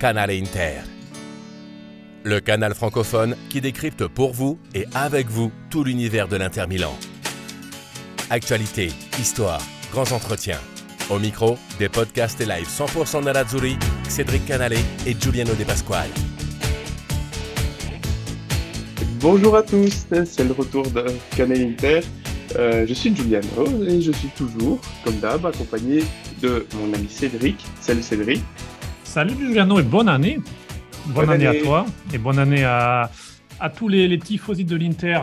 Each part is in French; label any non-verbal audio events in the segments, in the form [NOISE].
Canal Inter. Le canal francophone qui décrypte pour vous et avec vous tout l'univers de l'Inter Milan. Actualité, histoire, grands entretiens. Au micro, des podcasts et live 100% Nerazzurri, Cédric Canale et Giuliano De Pasquale. Bonjour à tous, c'est le retour de Canal Inter. Euh, je suis Giuliano et je suis toujours, comme d'hab, accompagné de mon ami Cédric. Salut Cédric. Salut Giuliano et bonne année. Bonne, année, à toi et bonne année à, à tous les, les tifosi de l'Inter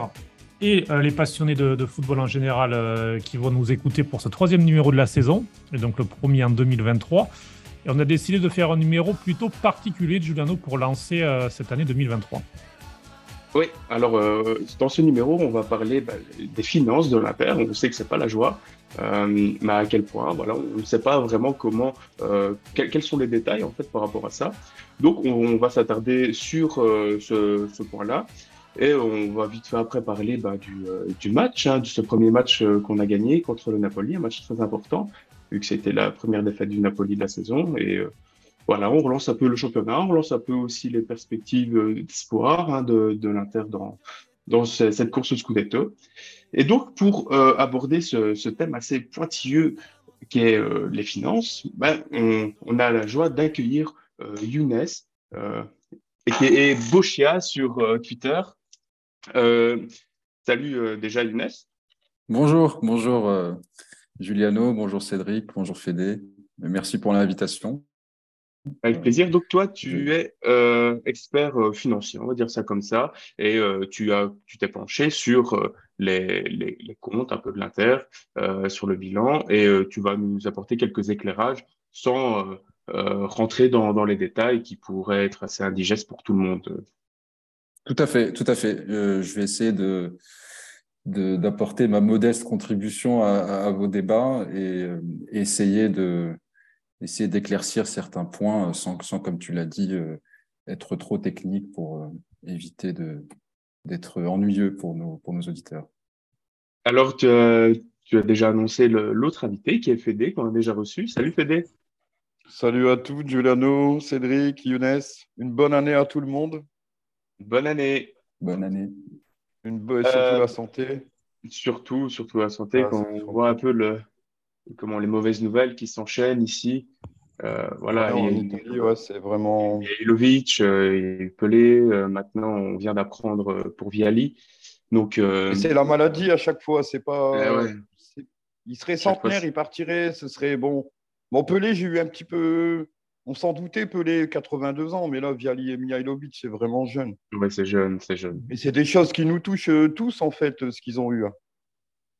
et euh, les passionnés de, de, football en général euh, qui vont nous écouter pour ce troisième numéro de la saison, et donc le premier en 2023. Et on a décidé de faire un numéro plutôt particulier de Giuliano pour lancer euh, cette année 2023. Oui, alors dans ce numéro, on va parler bah, des finances de l'Inter. On sait que c'est pas la joie, euh, mais à quel point, voilà, on ne sait pas vraiment comment, euh, quels, sont les détails en fait par rapport à ça. Donc, on, va s'attarder sur euh, ce, point-là. Et on va vite fait après parler bah, du, match, hein, de ce premier match qu'on a gagné contre le Napoli, un match très important, vu que c'était la première défaite du Napoli de la saison. Et voilà, on relance un peu le championnat, on relance un peu aussi les perspectives d'espoir hein, de, l'Inter dans, dans ce, cette course au Scudetto. Et donc, pour euh, aborder ce, thème assez pointilleux qui est euh, les finances, ben, on, a la joie d'accueillir euh, Younes, et qui sur Twitter. salut déjà Younes. Bonjour, bonjour Juliano, bonjour Cédric, bonjour Fédé. Merci pour l'invitation. Avec plaisir. Donc toi, tu es euh, expert euh, financier, on va dire ça comme ça, et euh, tu as, tu t'es penché sur euh, les, les, les, comptes un peu de l'Inter, euh, sur le bilan, et tu vas nous apporter quelques éclairages sans rentrer dans, dans les détails qui pourraient être assez indigestes pour tout le monde. Tout à fait, tout à fait. je vais essayer de d'apporter ma modeste contribution à, à vos débats et, et essayer de essayer d'éclaircir certains points sans, sans comme tu l'as dit, euh, être trop technique pour euh, éviter d'être ennuyeux pour nos, pour nos auditeurs. Alors, tu as, tu as déjà annoncé l'autre invité qui est Fédé, qu'on a déjà reçu. Salut Fédé. Salut à tous, Giuliano, Cédric, Younes. Une bonne année à tout le monde. Bonne année. Bonne année. Une bonne, surtout euh, la santé. Surtout, surtout la santé, ah, quand on voit un peu le, comment les mauvaises nouvelles qui s'enchaînent ici. Euh, voilà, ouais, c'est vraiment. Ilovic, euh, Pelé. Euh, maintenant, on vient d'apprendre euh, pour Viali. Donc. Euh, c'est la maladie à chaque fois. C'est pas. Eh. Il serait centenaire, il partirait. Ce serait bon. Bon, Pelé, j'ai eu un petit peu. On s'en doutait, Pelé, 82 ans, mais là, Viali et Mihailovic, c'est vraiment jeune. Ouais, c'est jeune, c'est jeune. Et c'est des choses qui nous touchent tous, en fait, ce qu'ils ont eu.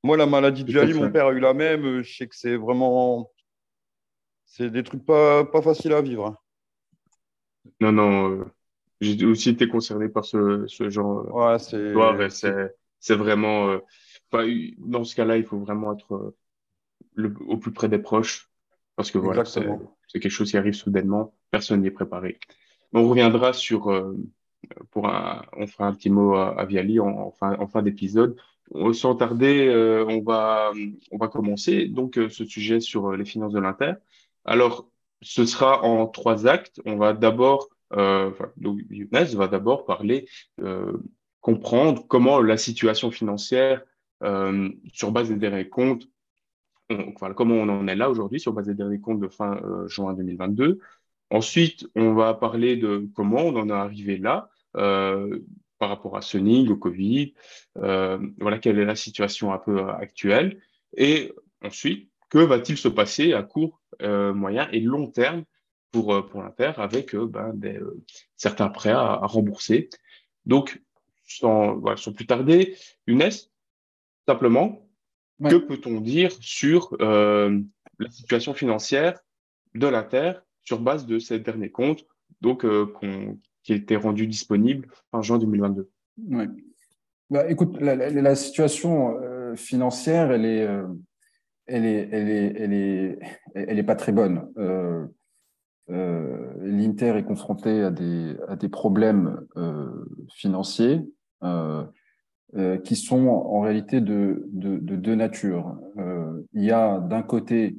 Moi, la maladie de Jali, mon père a eu la même. Je sais que c'est vraiment. C'est des trucs pas, pas faciles à vivre. Hein. Non, non. Euh, j'ai aussi été concerné par ce, ce genre ouais, c'est... C'est, vraiment. Euh, dans ce cas-là, il faut vraiment être euh, le, au plus près des proches. Parce que voilà, c'est, quelque chose qui arrive soudainement. Personne n'y est préparé. On reviendra sur. Euh, pour un, on fera un petit mot à, à Viali en, en fin, en fin d'épisode sans tarder, euh, on, va, on va commencer donc euh, ce sujet sur euh, les finances de l'Inter. Alors, ce sera en trois actes. On va d'abord, euh, donc Younes va d'abord parler, euh, comprendre comment la situation financière euh, sur base des derniers comptes, comment on en est là aujourd'hui sur base des derniers comptes de fin juin 2022. Ensuite, on va parler de comment on en est arrivé là, par rapport à Sunning, au Covid, euh, voilà quelle est la situation un peu actuelle, et ensuite, que va-t-il se passer à court, euh, moyen et long terme pour, euh, pour l'Inter avec euh, ben, des, euh, certains prêts à, à, rembourser? Donc, sans, voilà, sans plus tarder, Younes, simplement, ouais. que peut-on dire sur la situation financière de l'Inter sur base de ces derniers comptes donc qu'on qui était rendu disponible en juin 2022. Oui. Bah, écoute, la, situation euh, financière, elle est, euh, elle est, elle est, elle est, elle est pas très bonne. Euh, L'Inter est confronté à des, à des problèmes financiers qui sont en réalité de, de deux natures. il y a d'un côté,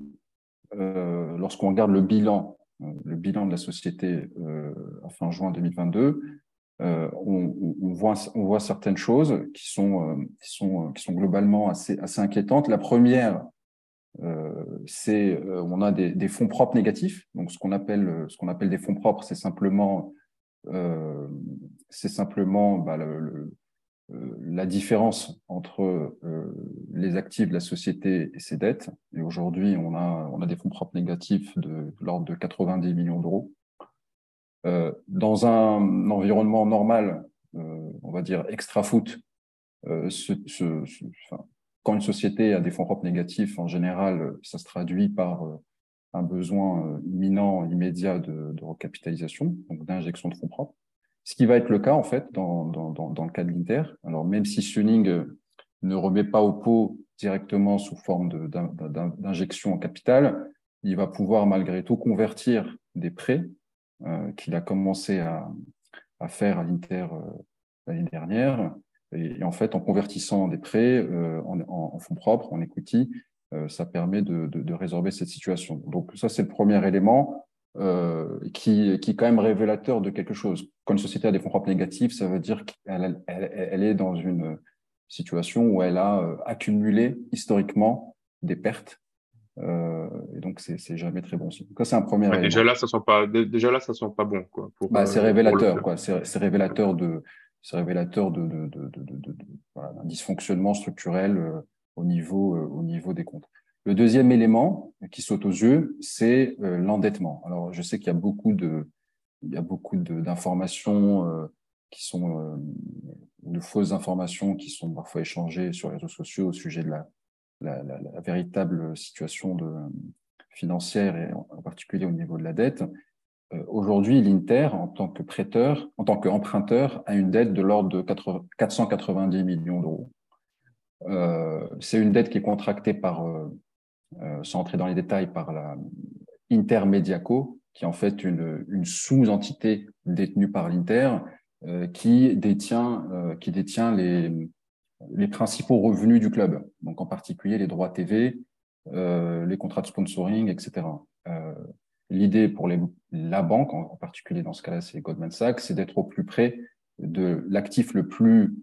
lorsqu'on regarde le bilan le bilan de la société à fin juin 2022, on, voit, on voit certaines choses qui sont, sont globalement assez, inquiétantes. La première, c'est on a des, fonds propres négatifs. Donc, ce qu'on appelle, des fonds propres, c'est simplement, bah, euh, la différence entre euh, les actifs de la société et ses dettes. Aujourd'hui, on a, des fonds propres négatifs de, l'ordre de 90 millions d'euros. Euh, dans un environnement normal, on va dire extra-foot, quand une société a des fonds propres négatifs, en général, ça se traduit par un besoin imminent, immédiat de, recapitalisation, donc d'injection de fonds propres. Ce qui va être le cas, en fait, dans, dans, le cas de l'Inter. Alors, même si Suning euh, ne remet pas au pot directement sous forme d'injection en capital, il va pouvoir malgré tout convertir des prêts euh, qu'il a commencé à, à faire à l'Inter euh, l'année dernière. Et, en fait, en convertissant des prêts euh, en, fonds propres, en equity, ça permet de, de, résorber cette situation. Donc ça, c'est le premier élément. Qui, qui est quand même révélateur de quelque chose. Quand une société a des fonds propres négatifs, ça veut dire qu'elle elle, est dans une situation où elle a euh, accumulé historiquement des pertes. Euh, et donc, c'est jamais très bon signe. c'est un premier. déjà là, ça sent pas. Déjà là, ça sent pas bon, quoi. Bah, c'est révélateur, quoi. C'est révélateur de, c'est révélateur de, de, de, de, voilà, d'un dysfonctionnement structurel au niveau, au niveau des comptes. Le deuxième élément qui saute aux yeux, c'est euh, l'endettement. Alors, je sais qu'il y a beaucoup de, il y a beaucoup d'informations euh, qui sont euh, de fausses informations qui sont parfois échangées sur les réseaux sociaux au sujet de la, véritable situation financière et en, particulier au niveau de la dette. Aujourd'hui, l'Inter, en tant que prêteur, en tant qu'emprunteur, a une dette de l'ordre de 490 millions d'euros. Euh, c'est une dette qui est contractée par euh, sans entrer dans les détails, par la Intermediaco, qui est en fait une, sous-entité détenue par l'Inter, euh, qui détient, euh, qui détient les, les principaux revenus du club, donc en particulier les droits TV, euh, les contrats de sponsoring, etc. Euh, L'idée pour les, la banque, en, particulier dans ce cas-là, c'est Goldman Sachs, c'est d'être au plus près de l'actif le plus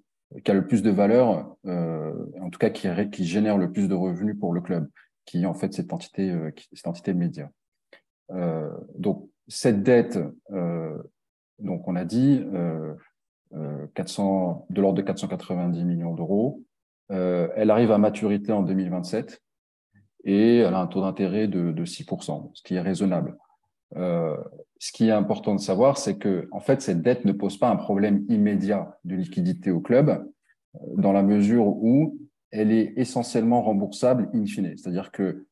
qui a le plus de valeur, euh, en tout cas qui, qui génère le plus de revenus pour le club qui est en fait cette entité, euh, cette entité média. Euh, donc, cette dette, euh, donc on a dit, 400, de l'ordre de 490 millions d'euros, elle arrive à maturité en 2027 et elle a un taux d'intérêt de, de 6%, ce qui est raisonnable. Euh, ce qui est important de savoir, c'est que en fait, cette dette ne pose pas un problème immédiat de liquidité au club, dans la mesure où elle est essentiellement remboursable in fine. C'est-à-dire que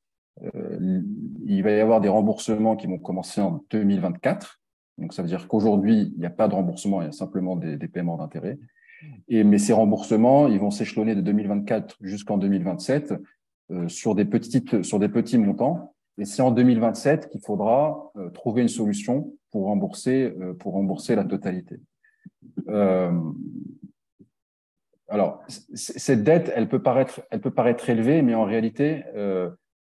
euh, il va y avoir des remboursements qui vont commencer en 2024. Donc, ça veut dire qu'aujourd'hui, il n'y a pas de remboursement, il y a simplement des, paiements d'intérêt. Et, mais ces remboursements, ils vont s'échelonner de 2024 jusqu'en 2027 euh, sur, des petites, sur des petits montants. Et c'est en 2027 qu'il faudra euh, trouver une solution pour rembourser, pour rembourser la totalité. Alors, cette dette, elle peut paraître, elle peut paraître élevée, mais en réalité, euh,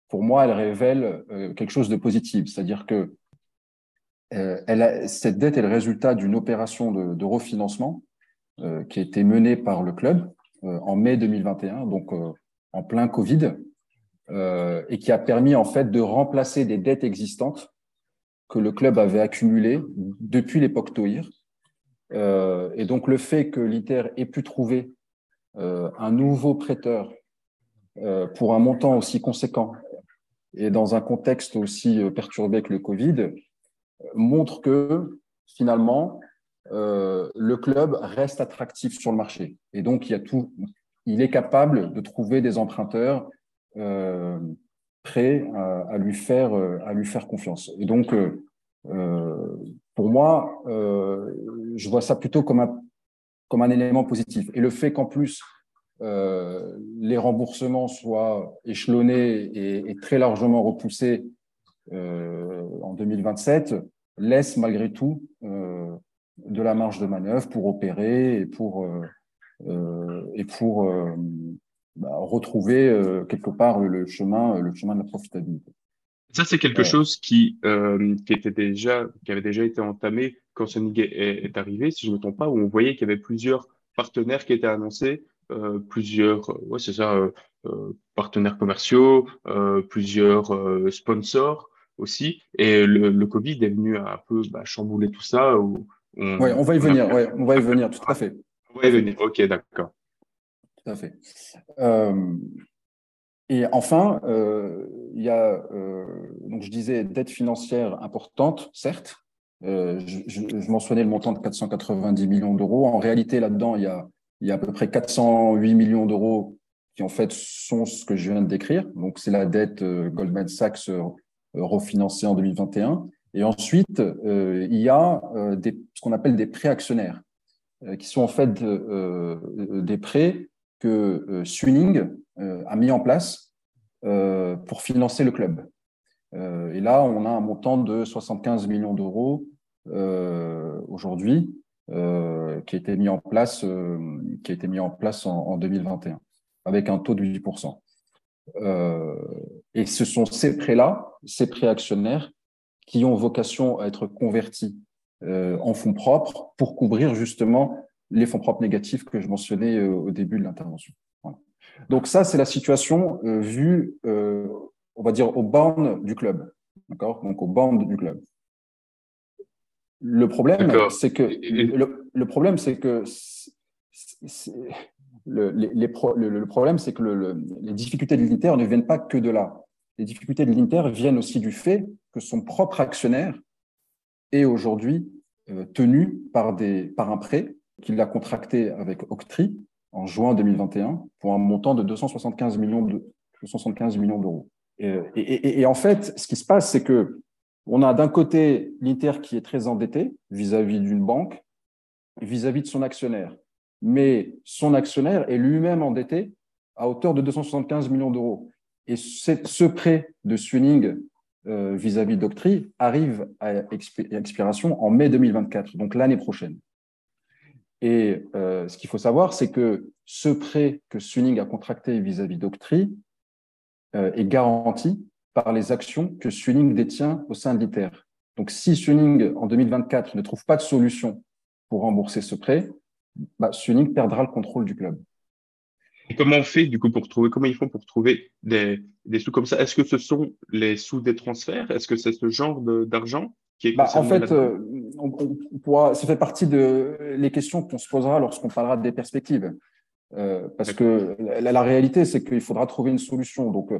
pour moi, elle révèle euh, quelque chose de positif. C'est-à-dire que euh, elle cette dette est le résultat d'une opération de, refinancement qui a été menée par le club en mai 2021, donc en plein Covid, et qui a permis en fait de remplacer des dettes existantes que le club avait accumulées depuis l'époque Toir. et donc le fait que l'ITER ait pu trouver euh, un nouveau prêteur euh, pour un montant aussi conséquent et dans un contexte aussi euh, perturbé que le Covid montre que finalement le club reste attractif sur le marché et donc il est capable de trouver des emprunteurs prêts à, lui faire à lui faire confiance et donc pour moi je vois ça plutôt comme un élément positif. Et le fait qu'en plus, euh, les remboursements soient échelonnés et, très largement repoussés euh, en 2027 laisse malgré tout euh, de la marge de manœuvre pour opérer et pour, et pour bah, retrouver quelque part le chemin, le chemin de la profitabilité. Ça, c'est quelque chose qui, qui, était déjà, qui avait déjà été entamé quand Sonic est, est, arrivé, si je ne me trompe pas, où on voyait qu'il y avait plusieurs partenaires qui étaient annoncés, euh, plusieurs, ouais, c'est ça, euh, euh, partenaires commerciaux, plusieurs sponsors aussi. Et le, le, Covid est venu un peu bah, chambouler tout ça. Où on, ouais, on va y venir, ouais, on va y venir, tout à fait. On va y venir, ok, d'accord. Tout à fait. et enfin, il y a, donc je disais, dette financière importante, certes, euh, je, je, mentionnais le montant de 490 millions d'euros. En réalité, là-dedans, il y a, y a à peu près 408 millions d'euros qui, en fait, sont ce que je viens de décrire. Donc, c'est la dette euh, Goldman Sachs euh, refinancée en 2021. Et ensuite, il y a des, ce qu'on appelle des prêts actionnaires, qui sont en fait des prêts que Swinning a mis en place pour financer le club. Euh, et là, on a un montant de 75 millions d'euros euh, aujourd'hui euh, qui a été mis en place, qui a été mis en place en, 2021 avec un taux de 8%. Et ce sont ces prêts-là, ces prêts actionnaires, qui ont vocation à être convertis en fonds propres pour couvrir justement les fonds propres négatifs que je mentionnais au début de l'intervention. Donc ça, c'est la situation vue on va dire, aux bornes du club. D'accord? Donc, aux bornes du club. Le problème, c'est que le, problème, c'est que le, problème, c'est que les difficultés de l'Inter ne viennent pas que de là. Les difficultés de l'Inter viennent aussi du fait que son propre actionnaire est aujourd'hui euh, tenu par, un prêt qu'il a contracté avec Octree en juin 2021 pour un montant de 275 millions de 275 millions d'euros. Et, en fait, ce qui se passe, c'est que on a d'un côté l'Inter qui est très endetté vis-à-vis d'une banque, vis-à-vis de son actionnaire. Mais son actionnaire est lui-même endetté à hauteur de 275 millions d'euros. Et ce prêt de Swinning euh, vis-à-vis d'Octree arrive à expiration en mai 2024, donc l'année prochaine. Et euh, ce qu'il faut savoir, c'est que ce prêt que Swinning a contracté vis-à-vis d'Octree euh, est garantie par les actions que Suning détient au sein de l'ITER. Donc, si Suning, en 2024, ne trouve pas de solution pour rembourser ce prêt, bah, Suning perdra le contrôle du club. Et comment on fait, du coup, pour trouver, comment ils font pour trouver des, des sous comme ça? Est-ce que ce sont les sous des transferts? Est-ce que c'est ce genre d'argent qui est bah, En fait, euh, on, pourra, ça fait partie de les questions qu'on se posera lorsqu'on parlera des perspectives. Euh, parce que la, réalité, c'est qu'il faudra trouver une solution. Donc,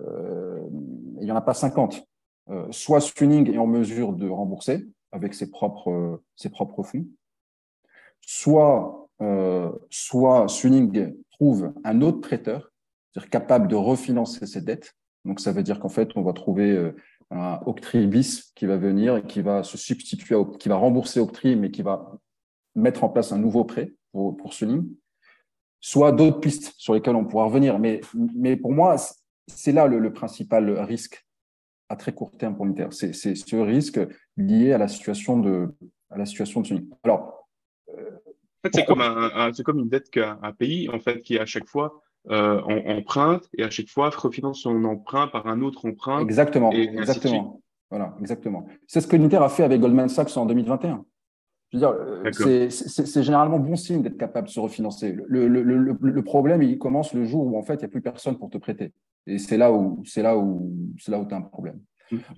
euh, il n'y en a pas 50. Euh, soit Suning est en mesure de rembourser avec ses propres, ses propres fonds, soit, soit Suning trouve un autre prêteur, c'est-à-dire capable de refinancer ses dettes. Donc, ça veut dire qu'en fait, on va trouver un Octree bis qui va venir et qui va se substituer, qui va rembourser Octree, mais qui va mettre en place un nouveau prêt pour, pour Suning soit d'autres pistes sur lesquelles on pourra revenir. Mais, mais pour moi, c'est là le, principal risque à très court terme pour l'Inter. C'est ce risque lié à la situation de, à la situation de Alors, euh, en fait, c'est comme, un, comme une dette qu'un pays, en fait, qui à chaque fois euh, emprunte et à chaque fois refinance son emprunt par un autre emprunt. Exactement, exactement. Voilà, exactement. C'est ce que l'Inter a fait avec Goldman Sachs en 2021. Je veux dire, euh, c'est généralement bon signe d'être capable de se refinancer. Le, le, le, le, problème, il commence le jour où en fait, il n'y a plus personne pour te prêter. Et c'est là où c'est là où c'est là où tu as un problème.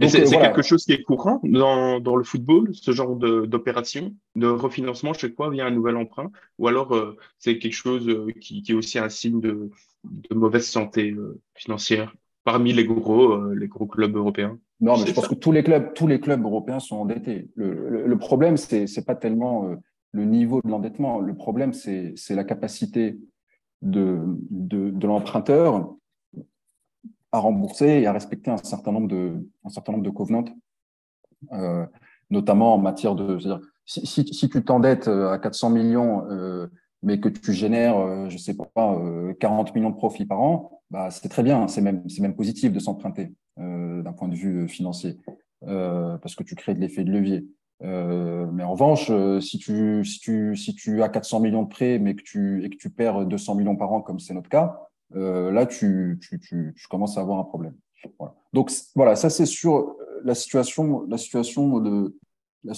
C'est euh, quelque chose qui est courant dans, dans le football, ce genre d'opération, de, refinancement chaque fois via un nouvel emprunt, ou alors euh, c'est quelque chose qui, qui, est aussi un signe de, de mauvaise santé financière parmi les gros, les gros clubs européens. Non, mais je pense que tous les clubs, tous les clubs européens sont endettés. Le, le, problème, c'est c'est pas tellement euh, le niveau de l'endettement. Le problème, c'est c'est la capacité de, de, de l'emprunteur à rembourser et à respecter un certain nombre de un certain nombre de covenants, euh, notamment en matière de. Si, si, si, tu t'endettes euh, à 400 millions, euh, mais que tu génères, euh, je sais pas, 40 millions de profits par an, bah, c'est très bien. C'est même c'est même positif de s'emprunter. Euh, d'un point de vue euh, financier, euh, parce que tu crées de l'effet de levier. mais en revanche, si tu, si, tu, si tu as 400 millions de prêts, mais que tu, et que tu perds 200 millions par an, comme c'est notre cas, là, tu, commences à avoir un problème. Donc voilà, ça c'est sur la situation, la situation de la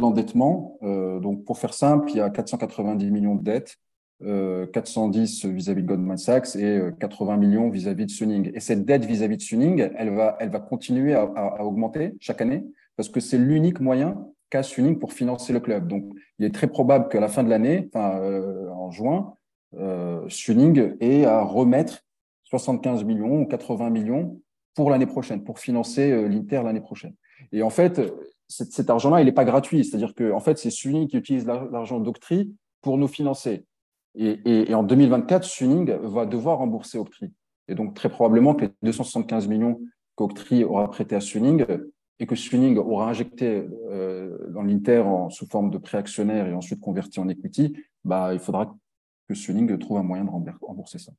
l'endettement. donc pour faire simple, il y a 490 millions de dettes. 410 vis-à-vis de Goldman Sachs et 80 millions vis-à-vis de Suning. Et cette dette vis-à-vis de Suning, elle va, continuer à, augmenter chaque année parce que c'est l'unique moyen qu'a Suning pour financer le club. Donc, il est très probable qu'à la fin de l'année, enfin, euh, en juin, euh, Suning ait à remettre 75 millions ou 80 millions pour l'année prochaine, pour financer euh, l'Inter l'année prochaine. Et en fait, cet, argent-là, il n'est pas gratuit. C'est-à-dire que, en fait, c'est Suning qui utilise l'argent d'Octree pour nous financer. Et, en 2024, Suning va devoir rembourser Octree. Et donc, très probablement que les 275 millions qu'Octree aura prêté à Suning et que Suning aura injecté euh, dans l'Inter sous forme de prêt actionnaire et ensuite converti en equity, bah, il faudra que Suning trouve un moyen de rembourser ça.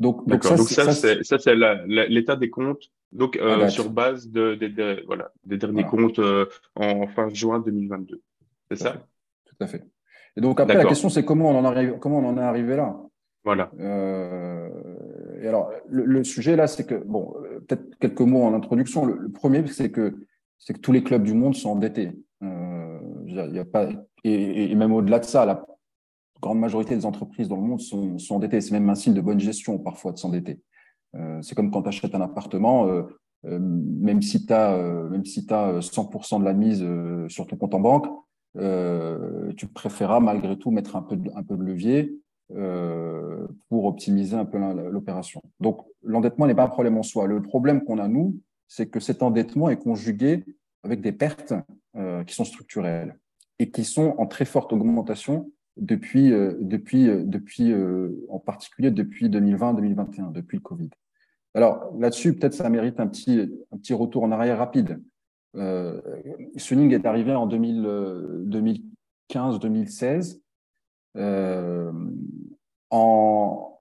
Donc, donc ça, ça c'est l'état des comptes donc euh, sur base de, voilà, des derniers comptes euh, en fin juin 2022. C'est ça? Tout à fait. Et donc après, la question, c'est comment, on en arrive, comment on en est arrivé là? Voilà. et alors, le, sujet là, c'est que, bon, peut-être quelques mots en introduction. Le, premier, c'est que, c'est que tous les clubs du monde sont endettés. Euh, y a pas, et, même au-delà de ça, la grande majorité des entreprises dans le monde sont, endettées. C'est même un signe de bonne gestion parfois de s'endetter. Euh, c'est comme quand tu achètes un appartement, euh, euh, même si tu as, même si as 100% de la mise sur ton compte en banque, tu préféreras malgré tout mettre un peu de, un peu de levier pour optimiser un peu l'opération. Donc, l'endettement n'est pas un problème en soi. Le problème qu'on a, nous, c'est que cet endettement est conjugué avec des pertes qui sont structurelles et qui sont en très forte augmentation depuis, euh, depuis, depuis en particulier depuis 2020-2021, depuis le Covid. Alors là-dessus, peut-être ça mérite un petit, un petit retour en arrière rapide. Suning est arrivé en 2015-2016 euh, en,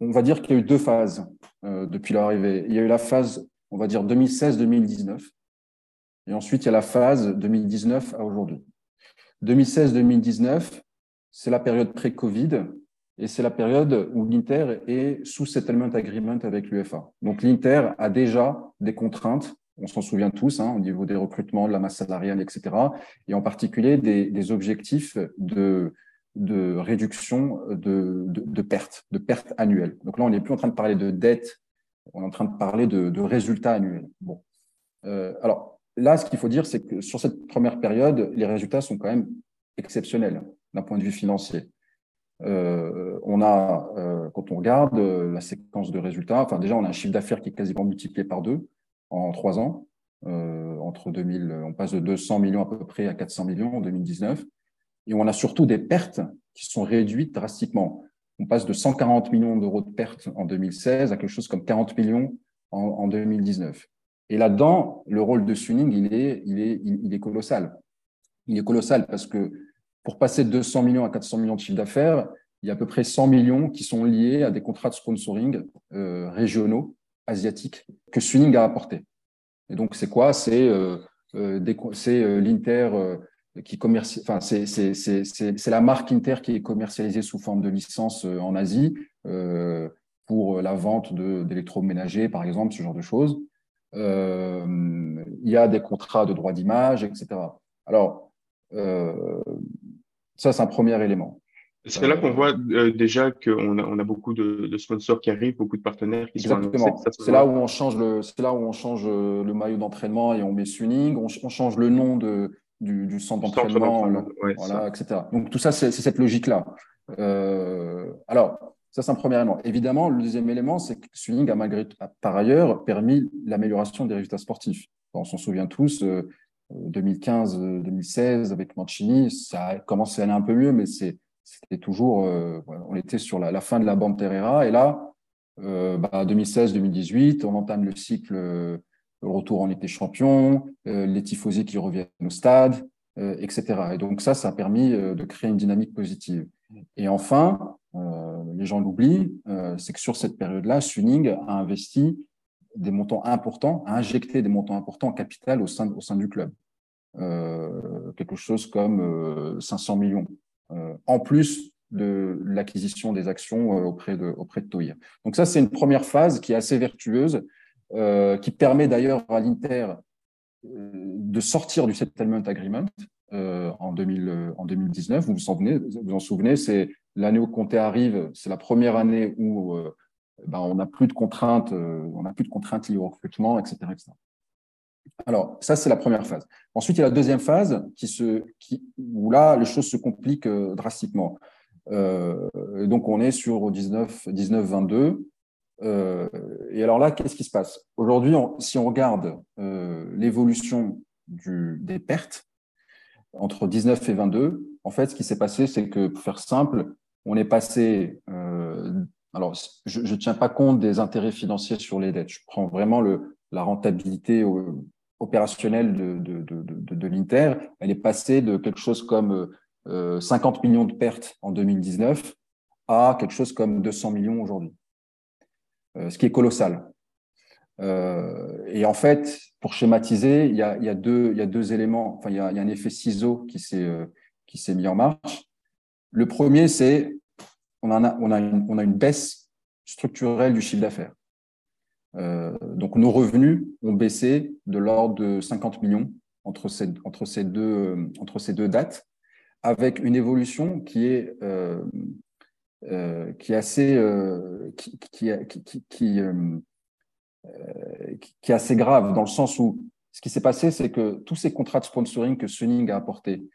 on va dire qu'il y a eu deux phases euh, depuis leur arrivée. Il y a eu la phase, on va dire 2016-2019, et ensuite il y a la phase 2019 à aujourd'hui. 2016-2019, c'est la période pré-Covid et c'est la période où l'Inter est sous settlement agreement avec l'UFA. Donc l'Inter a déjà des contraintes, on s'en souvient tous, hein, au niveau des recrutements, de la masse salariale, etc. Et en particulier des, des objectifs de, de réduction de, de, pertes, de pertes annuelles. Donc là, on n'est plus en train de parler de dette, on est en train de parler de, résultats annuels. Bon. Euh, alors là, ce qu'il faut dire, c'est que sur cette première période, les résultats sont quand même exceptionnels d'un point de vue financier. Euh, on a, euh, quand on regarde la séquence de résultats, enfin déjà, on a un chiffre d'affaires qui est quasiment multiplié par deux en trois ans. entre 2000, on passe de 200 millions à peu près à 400 millions en 2019. Et on a surtout des pertes qui sont réduites drastiquement. On passe de 140 millions d'euros de pertes en 2016 à quelque chose comme 40 millions en, 2019. Et là-dedans, le rôle de Suning, il est, il, est, il, est colossal. Il est colossal parce que pour passer de 200 millions à 400 millions de chiffre d'affaires, il y a à peu près 100 millions qui sont liés à des contrats de sponsoring euh, régionaux, asiatiques, que Suning a apportés. Et donc, c'est quoi? C'est euh, euh, l'Inter qui enfin, c'est la marque Inter qui est commercialisée sous forme de licence en Asie pour la vente d'électroménagers, par exemple, ce genre de choses. Il y a des contrats de droit d'image, etc. Alors, ça, c'est un premier élément. C'est là qu'on voit déjà qu'on a, on a beaucoup de, sponsors qui arrivent, beaucoup de partenaires qui Exactement. C'est là où on change le, c'est là où on change le maillot d'entraînement et on met Suning. On, on, change le nom de, du, centre d'entraînement, voilà, etc. Donc tout ça, c'est cette logique-là. Euh, alors, ça, c'est un premier élément. Évidemment, le deuxième élément, c'est que Suning a malgré par ailleurs permis l'amélioration des résultats sportifs. on s'en souvient tous, 2015-2016 euh, avec Mancini, ça a commencé à aller un peu mieux, mais c'était toujours, euh, on était sur la, fin de la bande Terrera, et là, 2016-2018, bah, on entame le cycle le retour en Champions, euh, les tifosi qui reviennent au stade, euh, etc. Et donc ça, ça a permis euh, de créer une dynamique positive. Et enfin, les gens l'oublient, c'est que sur cette période-là, Suning a investi des montants importants, a injecté des montants importants en capital au sein, au sein du club. quelque chose comme 500 millions, en plus de l'acquisition des actions auprès de, auprès de Toir. Donc ça, c'est une première phase qui est assez vertueuse qui permet d'ailleurs à l'Inter de sortir du settlement agreement en, 2000, en 2019. Vous vous, en souvenez, c'est l'année où Conte arrive, c'est la première année où ben, on n'a plus de contraintes, on n'a plus de contraintes liées au recrutement, etc. Alors, ça, c'est la première phase. Ensuite, il y a la deuxième phase qui se, où là, les choses se compliquent euh, drastiquement. Euh, donc, on est sur 19, 19 22. Euh, et alors là, qu'est-ce qui se passe? Aujourd'hui, si on regarde euh, l'évolution des pertes entre 19 et 22, en fait, ce qui s'est passé, c'est que, pour faire simple, on est passé. Euh, alors, je ne tiens pas compte des intérêts financiers sur les dettes. Je prends vraiment la rentabilité opérationnelle de, l'Inter, elle est passée de quelque chose comme euh, 50 millions de pertes en 2019 à quelque chose comme 200 millions aujourd'hui, euh, ce qui est colossal. Euh, et en fait, pour schématiser, il y a, deux, éléments, enfin, il y a, un effet ciseau euh, qui s'est mis en marche. Le premier, c'est on, a, une, baisse structurelle du chiffre d'affaires. Euh, donc nos revenus ont baissé de l'ordre de 50 millions entre ces, entre ces, deux, euh, entre ces deux dates, avec une évolution qui est, assez, assez grave, dans le sens où ce qui s'est passé, c'est que tous ces contrats de sponsoring que Suning a apportés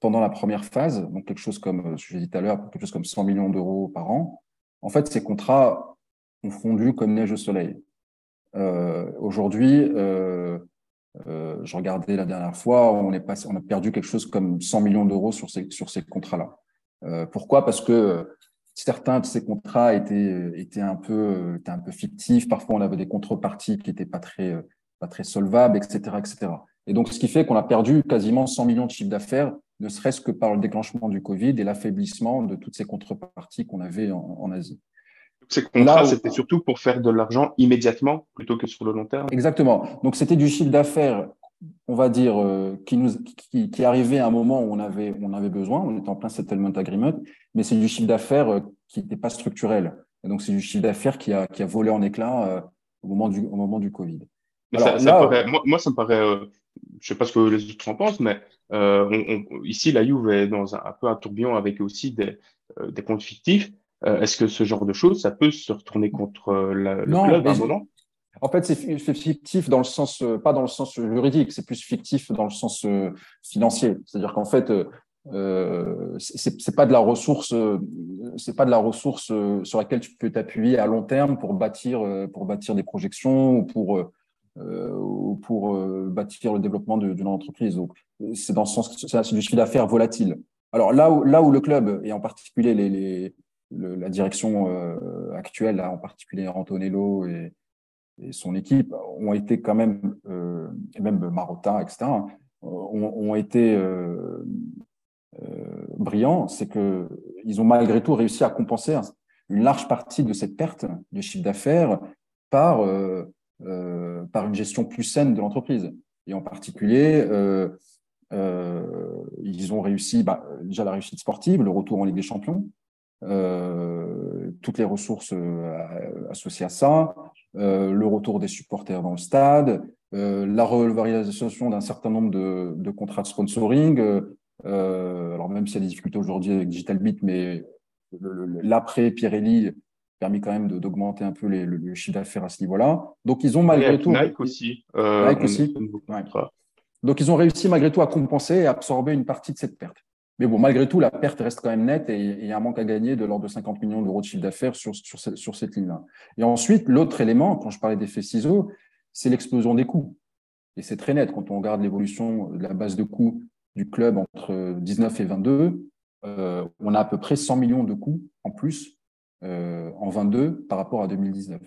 pendant la première phase, donc quelque chose comme, je l'ai dit tout à l'heure, quelque chose comme 100 millions d'euros par an, en fait, ces contrats ont fondu comme neige au soleil. Euh, Aujourd'hui, euh, euh, je regardais la dernière fois, on, a perdu quelque chose comme 100 millions d'euros sur ces, contrats-là. Euh, pourquoi? Parce que certains de ces contrats étaient, un peu, fictifs. Parfois, on avait des contreparties qui n'étaient pas très, pas très solvables, etc., etc. Et donc, ce qui fait qu'on a perdu quasiment 100 millions de chiffre d'affaires, ne serait-ce que par le déclenchement du Covid et l'affaiblissement de toutes ces contreparties qu'on avait en, en Asie. Ces contrats, c'était surtout pour faire de l'argent immédiatement plutôt que sur le long terme? Exactement. Donc, c'était du chiffre d'affaires, on va dire, euh, qui, nous, qui, qui, arrivait à un moment où on avait, on avait besoin, on était en plein settlement agreement, mais c'est du chiffre d'affaires euh, qui n'était pas structurel. Et donc, c'est du chiffre d'affaires qui a, qui a volé en éclat euh, au, moment du, au moment du Covid. Mais Alors, ça, ça paraît, moi, moi, ça me paraît, je sais pas ce que les autres en pensent, mais euh, on, on, ici, la Juve est dans un, un, peu un tourbillon avec aussi des, des comptes fictifs. Euh, est-ce que ce genre de choses, ça peut se retourner contre euh, la, le non, club à un moment? en fait, c'est fictif dans le sens, euh, pas dans le sens juridique, c'est plus fictif dans le sens financier. C'est-à-dire qu'en fait, euh, c'est pas de la ressource, c'est pas de la ressource sur laquelle tu peux t'appuyer à long terme pour bâtir, pour bâtir des projections ou pour, euh, ou pour bâtir le développement d'une entreprise. C'est dans le sens, c'est du chiffre d'affaires volatile. Alors là où, là où le club et en particulier les, les le, la direction euh, actuelle, là, en particulier Antonello et, son équipe, ont été quand même, euh, et même Marotta, etc., ont, ont été euh, euh, brillants. C'est que ils ont malgré tout réussi à compenser une large partie de cette perte de chiffre d'affaires par, euh, euh, par une gestion plus saine de l'entreprise. Et en particulier, euh, ils ont réussi bah, déjà la réussite sportive, le retour en Ligue des Champions, euh, toutes les ressources euh, associées à ça, euh, le retour des supporters dans le stade, la revalorisation d'un certain nombre de, de, contrats de sponsoring. alors même s'il y a des difficultés aujourd'hui avec Digital Beat, mais l'après Pirelli permis quand même d'augmenter un peu les, le, chiffre d'affaires à ce niveau-là. Donc ils ont malgré tout Nike aussi. Nike aussi. Ouais. Donc ils ont réussi malgré tout à compenser et absorber une partie de cette perte. Mais bon, malgré tout, la perte reste quand même nette et il y a un manque à gagner de l'ordre de 50 millions d'euros de chiffre d'affaires sur, sur, sur, cette ligne-là. Et ensuite, l'autre élément, quand je parlais d'effet ciseaux, c'est l'explosion des coûts. Et c'est très net quand on regarde l'évolution de la base de coûts du club entre 19 et 22. Euh, on a à peu près 100 millions de coûts en plus euh, en 22 par rapport à 2019.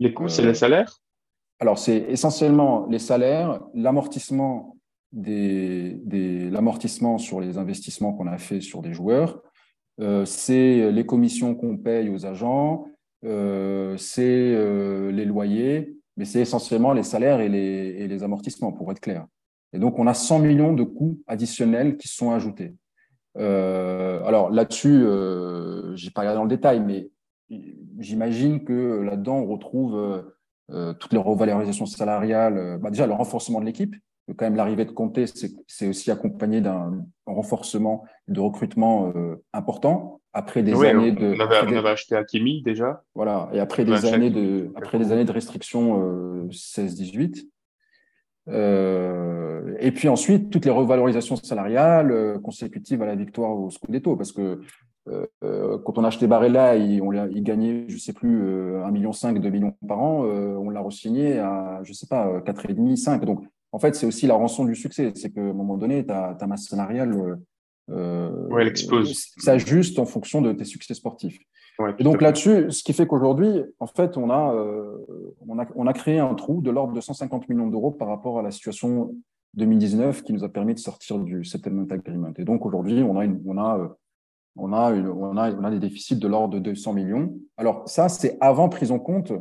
Les coûts, euh, c'est les salaires? Alors, c'est essentiellement les salaires, l'amortissement des, des l'amortissement sur les investissements qu'on a fait sur des joueurs, euh, c'est les commissions qu'on paye aux agents, euh, c'est euh, les loyers, mais c'est essentiellement les salaires et les, et les, amortissements, pour être clair. Et donc, on a 100 millions de coûts additionnels qui sont ajoutés. Euh, alors là-dessus, euh, j'ai pas regardé dans le détail, mais j'imagine que là-dedans, on retrouve toutes les revalorisations salariales, bah, déjà le renforcement de l'équipe. Quand même, l'arrivée de Comté, c'est aussi accompagné d'un renforcement de recrutement important. Après des années de. On avait, acheté Akimi déjà. Voilà. Et après des années de, après des années de restrictions 16-18. Euh, et puis ensuite, toutes les revalorisations salariales euh, consécutives à la victoire au Scudetto, parce que euh, quand on a acheté Barella, il, on il gagnait, je sais plus, 1,5 million, 2 millions par an, on l'a re-signé à, je sais pas, 4,5, 5. Donc, en fait, c'est aussi la rançon du succès. C'est qu'à un moment donné, ta, ta masse salariale euh, ouais, elle explose. S'ajuste en fonction de tes succès sportifs. Et donc là-dessus, ce qui fait qu'aujourd'hui, en fait, on a, euh, on, a, on a créé un trou de l'ordre de 150 millions d'euros par rapport à la situation 2019 qui nous a permis de sortir du settlement agreement. Et donc aujourd'hui, on a, une, on a, euh, on a, une, on a, on a des déficits de l'ordre de 200 millions. Alors ça, c'est avant prise en compte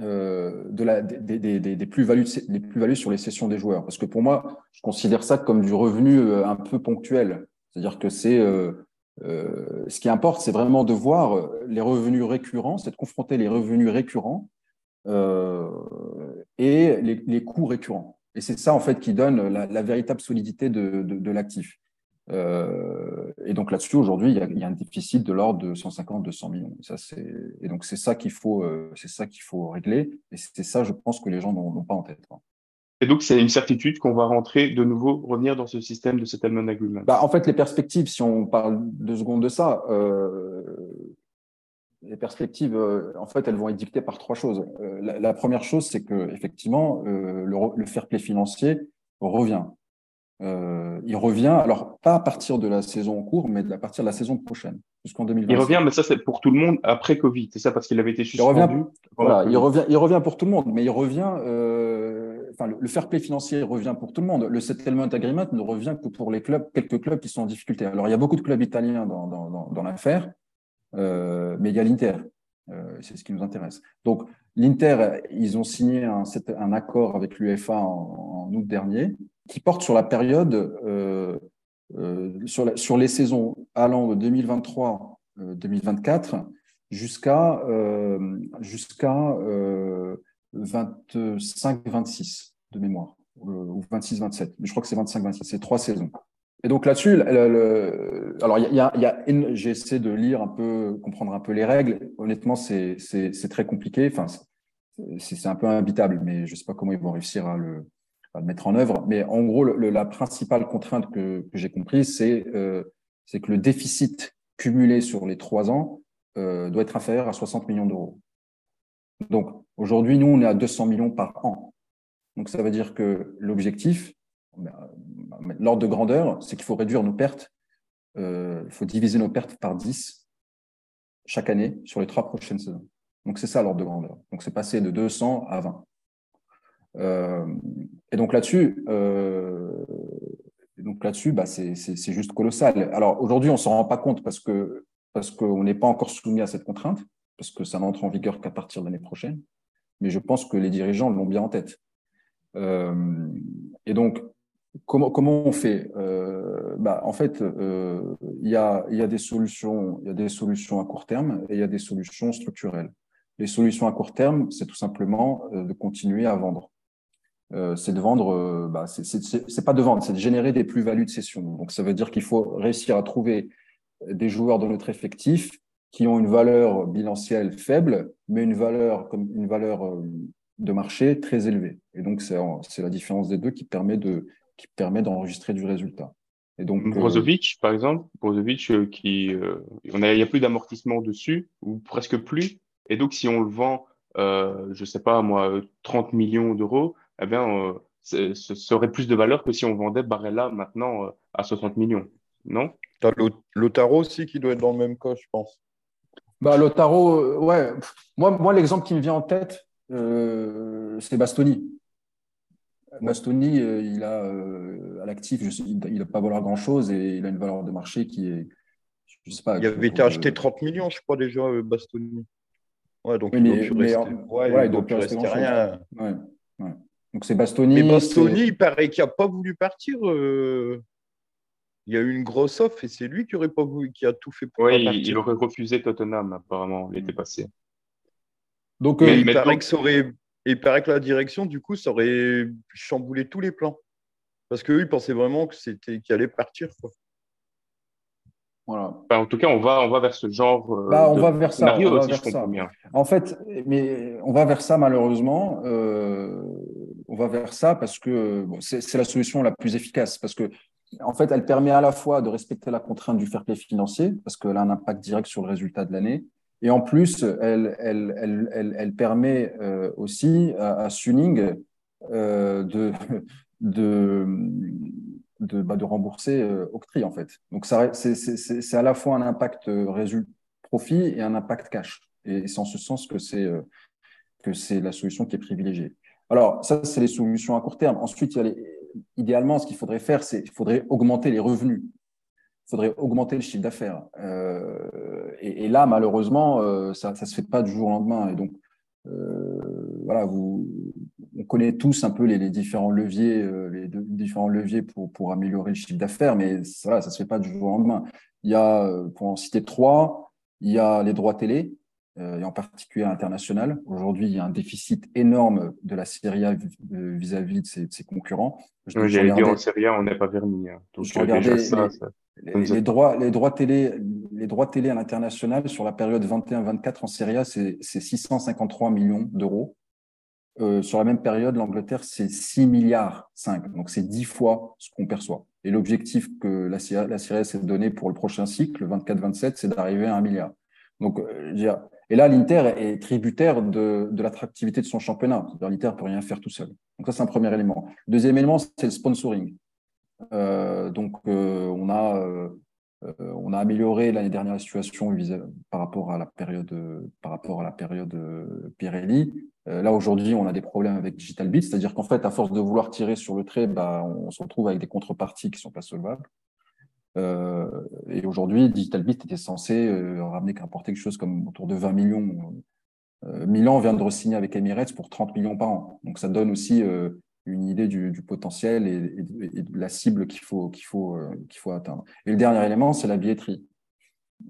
euh, de la, des, des, des plus-values plus sur les sessions des joueurs. Parce que pour moi, je considère ça comme du revenu un peu ponctuel. C'est-à-dire que c'est euh, euh, ce qui importe, c'est vraiment de voir les revenus récurrents, c'est de confronter les revenus récurrents euh, et les, coûts récurrents. Et c'est ça en fait qui donne la, véritable solidité de, l'actif. Euh, et donc là-dessus, aujourd'hui, il, y a un déficit de l'ordre de 150-200 millions. Ça, et donc c'est ça qu'il faut, euh, c'est ça qu'il faut régler. Et c'est ça, je pense, que les gens n'ont pas en tête. Et donc, c'est une certitude qu'on va rentrer de nouveau, revenir dans ce système de settlement agreement. Bah, en fait, les perspectives, si on parle deux secondes de ça, euh, les perspectives, euh, en fait, elles vont être dictées par trois choses. Euh, la, la, première chose, c'est que effectivement, le, le fair play financier revient. Il revient, alors pas à partir de la saison en cours, mais à partir de la saison prochaine, jusqu'en 2020. Il revient, mais ça c'est pour tout le monde après Covid, c'est ça parce qu'il avait été suspendu. Il revient, voilà, il revient, il revient pour tout le monde, mais il revient, enfin le, fair play financier revient pour tout le monde. Le settlement agreement ne revient que pour les clubs, quelques clubs qui sont en difficulté. Alors il y a beaucoup de clubs italiens dans, l'affaire, euh, mais il y a l'Inter, euh, c'est ce qui nous intéresse. Donc l'Inter, ils ont signé un, accord avec l'UEFA en, août dernier qui porte sur la période, euh, sur, sur, les saisons allant de 2023-2024 euh, jusqu'à jusqu'à 25-26 de mémoire, ou 26-27. Mais je crois que c'est 25-26, c'est trois saisons. Et donc là-dessus, alors il y a, y a j'ai essayé de lire un peu, comprendre un peu les règles. Honnêtement, c'est très compliqué. Enfin, c'est un peu imbitable, mais je ne sais pas comment ils vont réussir à le, le mettre en œuvre. Mais en gros, le, la principale contrainte que, que j'ai comprise, c'est euh, que le déficit cumulé sur les trois ans euh, doit être inférieur à 60 millions d'euros. Donc aujourd'hui, nous, on est à 200 millions par an. Donc ça veut dire que l'objectif, ben, l'ordre de grandeur, c'est qu'il faut réduire nos pertes. Euh, il faut diviser nos pertes par 10 chaque année sur les trois prochaines saisons. Donc c'est ça l'ordre de grandeur. Donc c'est passer de 200 à 20. Euh, et donc là-dessus, euh, donc là-dessus, bah, c'est juste colossal. Alors aujourd'hui, on s'en rend pas compte parce que parce qu'on n'est pas encore soumis à cette contrainte, parce que ça n'entre en vigueur qu'à partir de l'année prochaine. Mais je pense que les dirigeants l'ont bien en tête. Euh, et donc, comment, on fait? Euh, bah, En fait, euh, il y, a, des solutions, y a des solutions à court terme et il y a des solutions structurelles. Les solutions à court terme, c'est tout simplement de continuer à vendre. C'est de vendre, bah, c'est pas de vendre, c'est de générer des plus-values de session. Donc ça veut dire qu'il faut réussir à trouver des joueurs dans notre effectif qui ont une valeur bilancielle faible, mais une valeur comme une valeur euh, de marché très élevée. Et donc c'est la différence des deux qui permet de qui permet d'enregistrer du résultat. Et donc Brozovic, par exemple, Brozovic qui on a il y a plus d'amortissement dessus ou presque plus. Et donc si on le vend, euh, je sais pas moi, 30 millions d'euros, eh bien, euh, ce serait plus de valeur que si on vendait Barella maintenant euh, à 60 millions, non? Tu as Lotaro aussi qui doit être dans le même cas, je pense. Bah, Lotaro, euh, ouais. Moi, moi l'exemple qui me vient en tête, c'est Bastoni. Bastoni, il a à l'actif, il ne va pas valoir grand-chose et il a une valeur de marché qui est. Je sais pas, il avait été acheté 30 millions, je crois, déjà, Bastoni. Ouais, donc il ne doit plus rester, ouais, il rester rien. Ouais, ouais. Donc c'est Bastoni. Mais Bastoni, il paraît qu'il n'a pas voulu partir. Euh. Il y a eu une grosse offre et c'est lui qui aurait pas voulu, qui a tout fait pour oui, il aurait refusé Tottenham apparemment l'été mm. passé. Donc, il, paraît que ça aurait, il paraît que la direction, du coup, ça aurait chamboulé tous les plans. Parce qu'eux, ils pensaient vraiment que c'était qu'il allait partir. Quoi. Voilà. Bah, en tout cas, on va, on va vers ce genre euh, bah, on va vers ça, on va vers ça. En fait, mais on va vers ça malheureusement. Euh, on va vers ça parce que c'est la solution la plus efficace parce que en fait, elle permet à la fois de respecter la contrainte du fair play financier parce qu'elle a un impact direct sur le résultat de l'année. Et en plus, elle, permet euh, aussi à, Suning de, bah, de rembourser euh, en fait. Donc, c'est à la fois un impact euh, profit et un impact cash. Et c'est en ce sens que c'est euh, que c'est la solution qui est privilégiée. Alors, ça, c'est les solutions à court terme. Ensuite, il y a les, idéalement, ce qu'il faudrait faire, c'est qu'il faudrait augmenter les revenus. Il faudrait augmenter le chiffre d'affaires. Euh, et, là, malheureusement, ça ne se fait pas du jour au lendemain. Et donc, euh, voilà, vous, on connaît tous un peu les, différents leviers, euh, les différents leviers pour, pour améliorer le chiffre d'affaires, mais ça se fait pas du jour au lendemain. Il y a, euh, pour en citer trois, il y a les droits télé, et en particulier international. Aujourd'hui, il y a un déficit énorme de la Serie A vis-à-vis de, ses, concurrents. J'allais dire en Serie A, on n'est pas verni. Hein. Donc, ça, les, droits, les, droits télé, les droits télé à l'international sur la période 21-24 en Serie A, c'est 653 millions d'euros. Euh, sur la même période, l'Angleterre, c'est 6 milliards 5. Donc, c'est 10 fois ce qu'on perçoit. Et l'objectif que la, la Serie A s'est donné pour le prochain cycle, 24-27, c'est d'arriver à 1 milliard. Donc, euh, et là, l'Inter est tributaire de, l'attractivité de son championnat. L'Inter peut rien faire tout seul. Donc, ça, c'est un premier élément. Deuxième élément, c'est le sponsoring. Euh, donc, euh, on, a, euh, on a amélioré l'année dernière la situation par rapport à la période, la période Pirelli. là, aujourd'hui, on a des problèmes avec Digital Beat, c'est-à-dire qu'en fait, à force de vouloir tirer sur le trait, bah, on se retrouve avec des contreparties qui ne sont pas solvables. Euh, et aujourd'hui, Digital Beat était censé ramener qu'importer quelque chose comme autour de 20 millions. Euh, Milan vient de signer avec Emirates pour 30 millions par an. Donc ça donne aussi une idée du, potentiel et, de la cible qu'il faut, qu'il faut, euh, qu'il faut atteindre. Et le dernier élément, c'est la billetterie.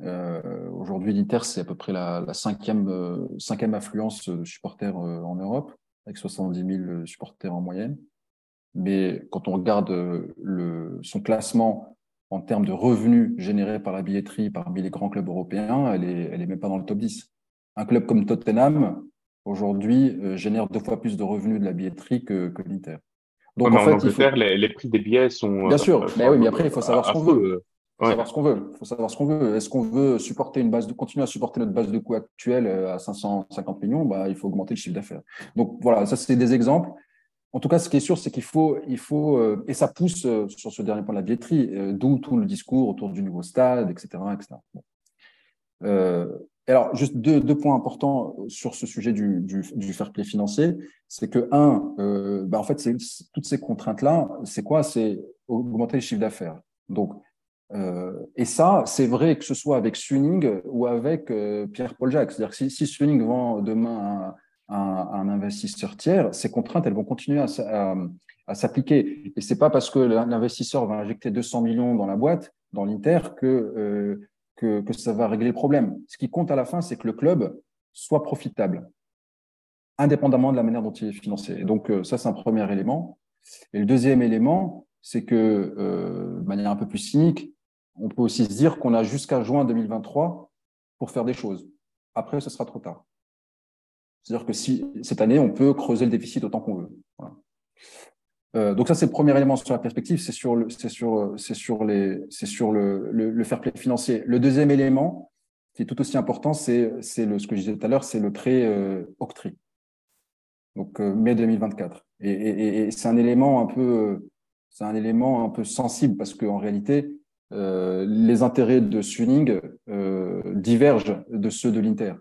Euh, Aujourd'hui, l'Inter, c'est à peu près la, cinquième, euh, cinquième affluence de supporters euh, en Europe, avec 70 000 supporters en moyenne. Mais quand on regarde son classement en termes de revenus générés par la billetterie parmi les grands clubs européens, elle est, elle est même pas dans le top 10. Un club comme Tottenham, aujourd'hui, euh, génère deux fois plus de revenus de la billetterie que, que l'Inter. Donc, en, fait, faut... les, les, prix des billets sont. Bien sûr, euh, mais oui, mais après, il faut savoir ce qu'on veut. Il faut savoir ce qu'on veut. faut savoir ce qu'on veut. Est-ce qu'on veut supporter une base de, continuer à supporter notre base de coût actuelle euh, à 550 millions? Bah, Il faut augmenter le chiffre d'affaires. Donc voilà, ça, c'est des exemples. En tout cas, ce qui est sûr, c'est qu'il faut, il faut et ça pousse sur ce dernier point de la billetterie, d'où tout le discours autour du nouveau stade, etc. etc. Alors, juste deux, points importants sur ce sujet du, du, du fair play financier. C'est que, un, euh, bah en fait, toutes ces contraintes-là, c'est quoi? C'est augmenter le chiffre d'affaires. Donc, euh, et ça, c'est vrai que ce soit avec Suning ou avec euh, Pierre-Paul Jacques. C'est-à-dire que si, si Suning vend demain un, investisseur tiers, ces contraintes, elles vont continuer à, s'appliquer. Et c'est pas parce que l'investisseur va injecter 200 millions dans la boîte, dans l'Inter, que euh, que ça va régler le problème. Ce qui compte à la fin, c'est que le club soit profitable, indépendamment de la manière dont il est financé. Et donc, euh, ça, c'est un premier élément. Et le deuxième élément, c'est que, euh, de manière un peu plus cynique, on peut aussi se dire qu'on a jusqu'à juin 2023 pour faire des choses. Après, ce sera trop tard. C'est-à-dire que si cette année, on peut creuser le déficit autant qu'on veut. Euh, donc ça, c'est le premier élément sur la perspective, c'est sur le, c'est sur, c'est sur les, c'est sur le, le, fair play financier. Le deuxième élément, qui est tout aussi important, c'est, c'est le, ce que je disais tout à l'heure, c'est le prêt euh. Donc euh, mai 2024. Et, et, c'est un élément un peu, c'est un élément un peu sensible parce qu'en réalité, euh, les intérêts de Suning euh, divergent de ceux de l'Inter.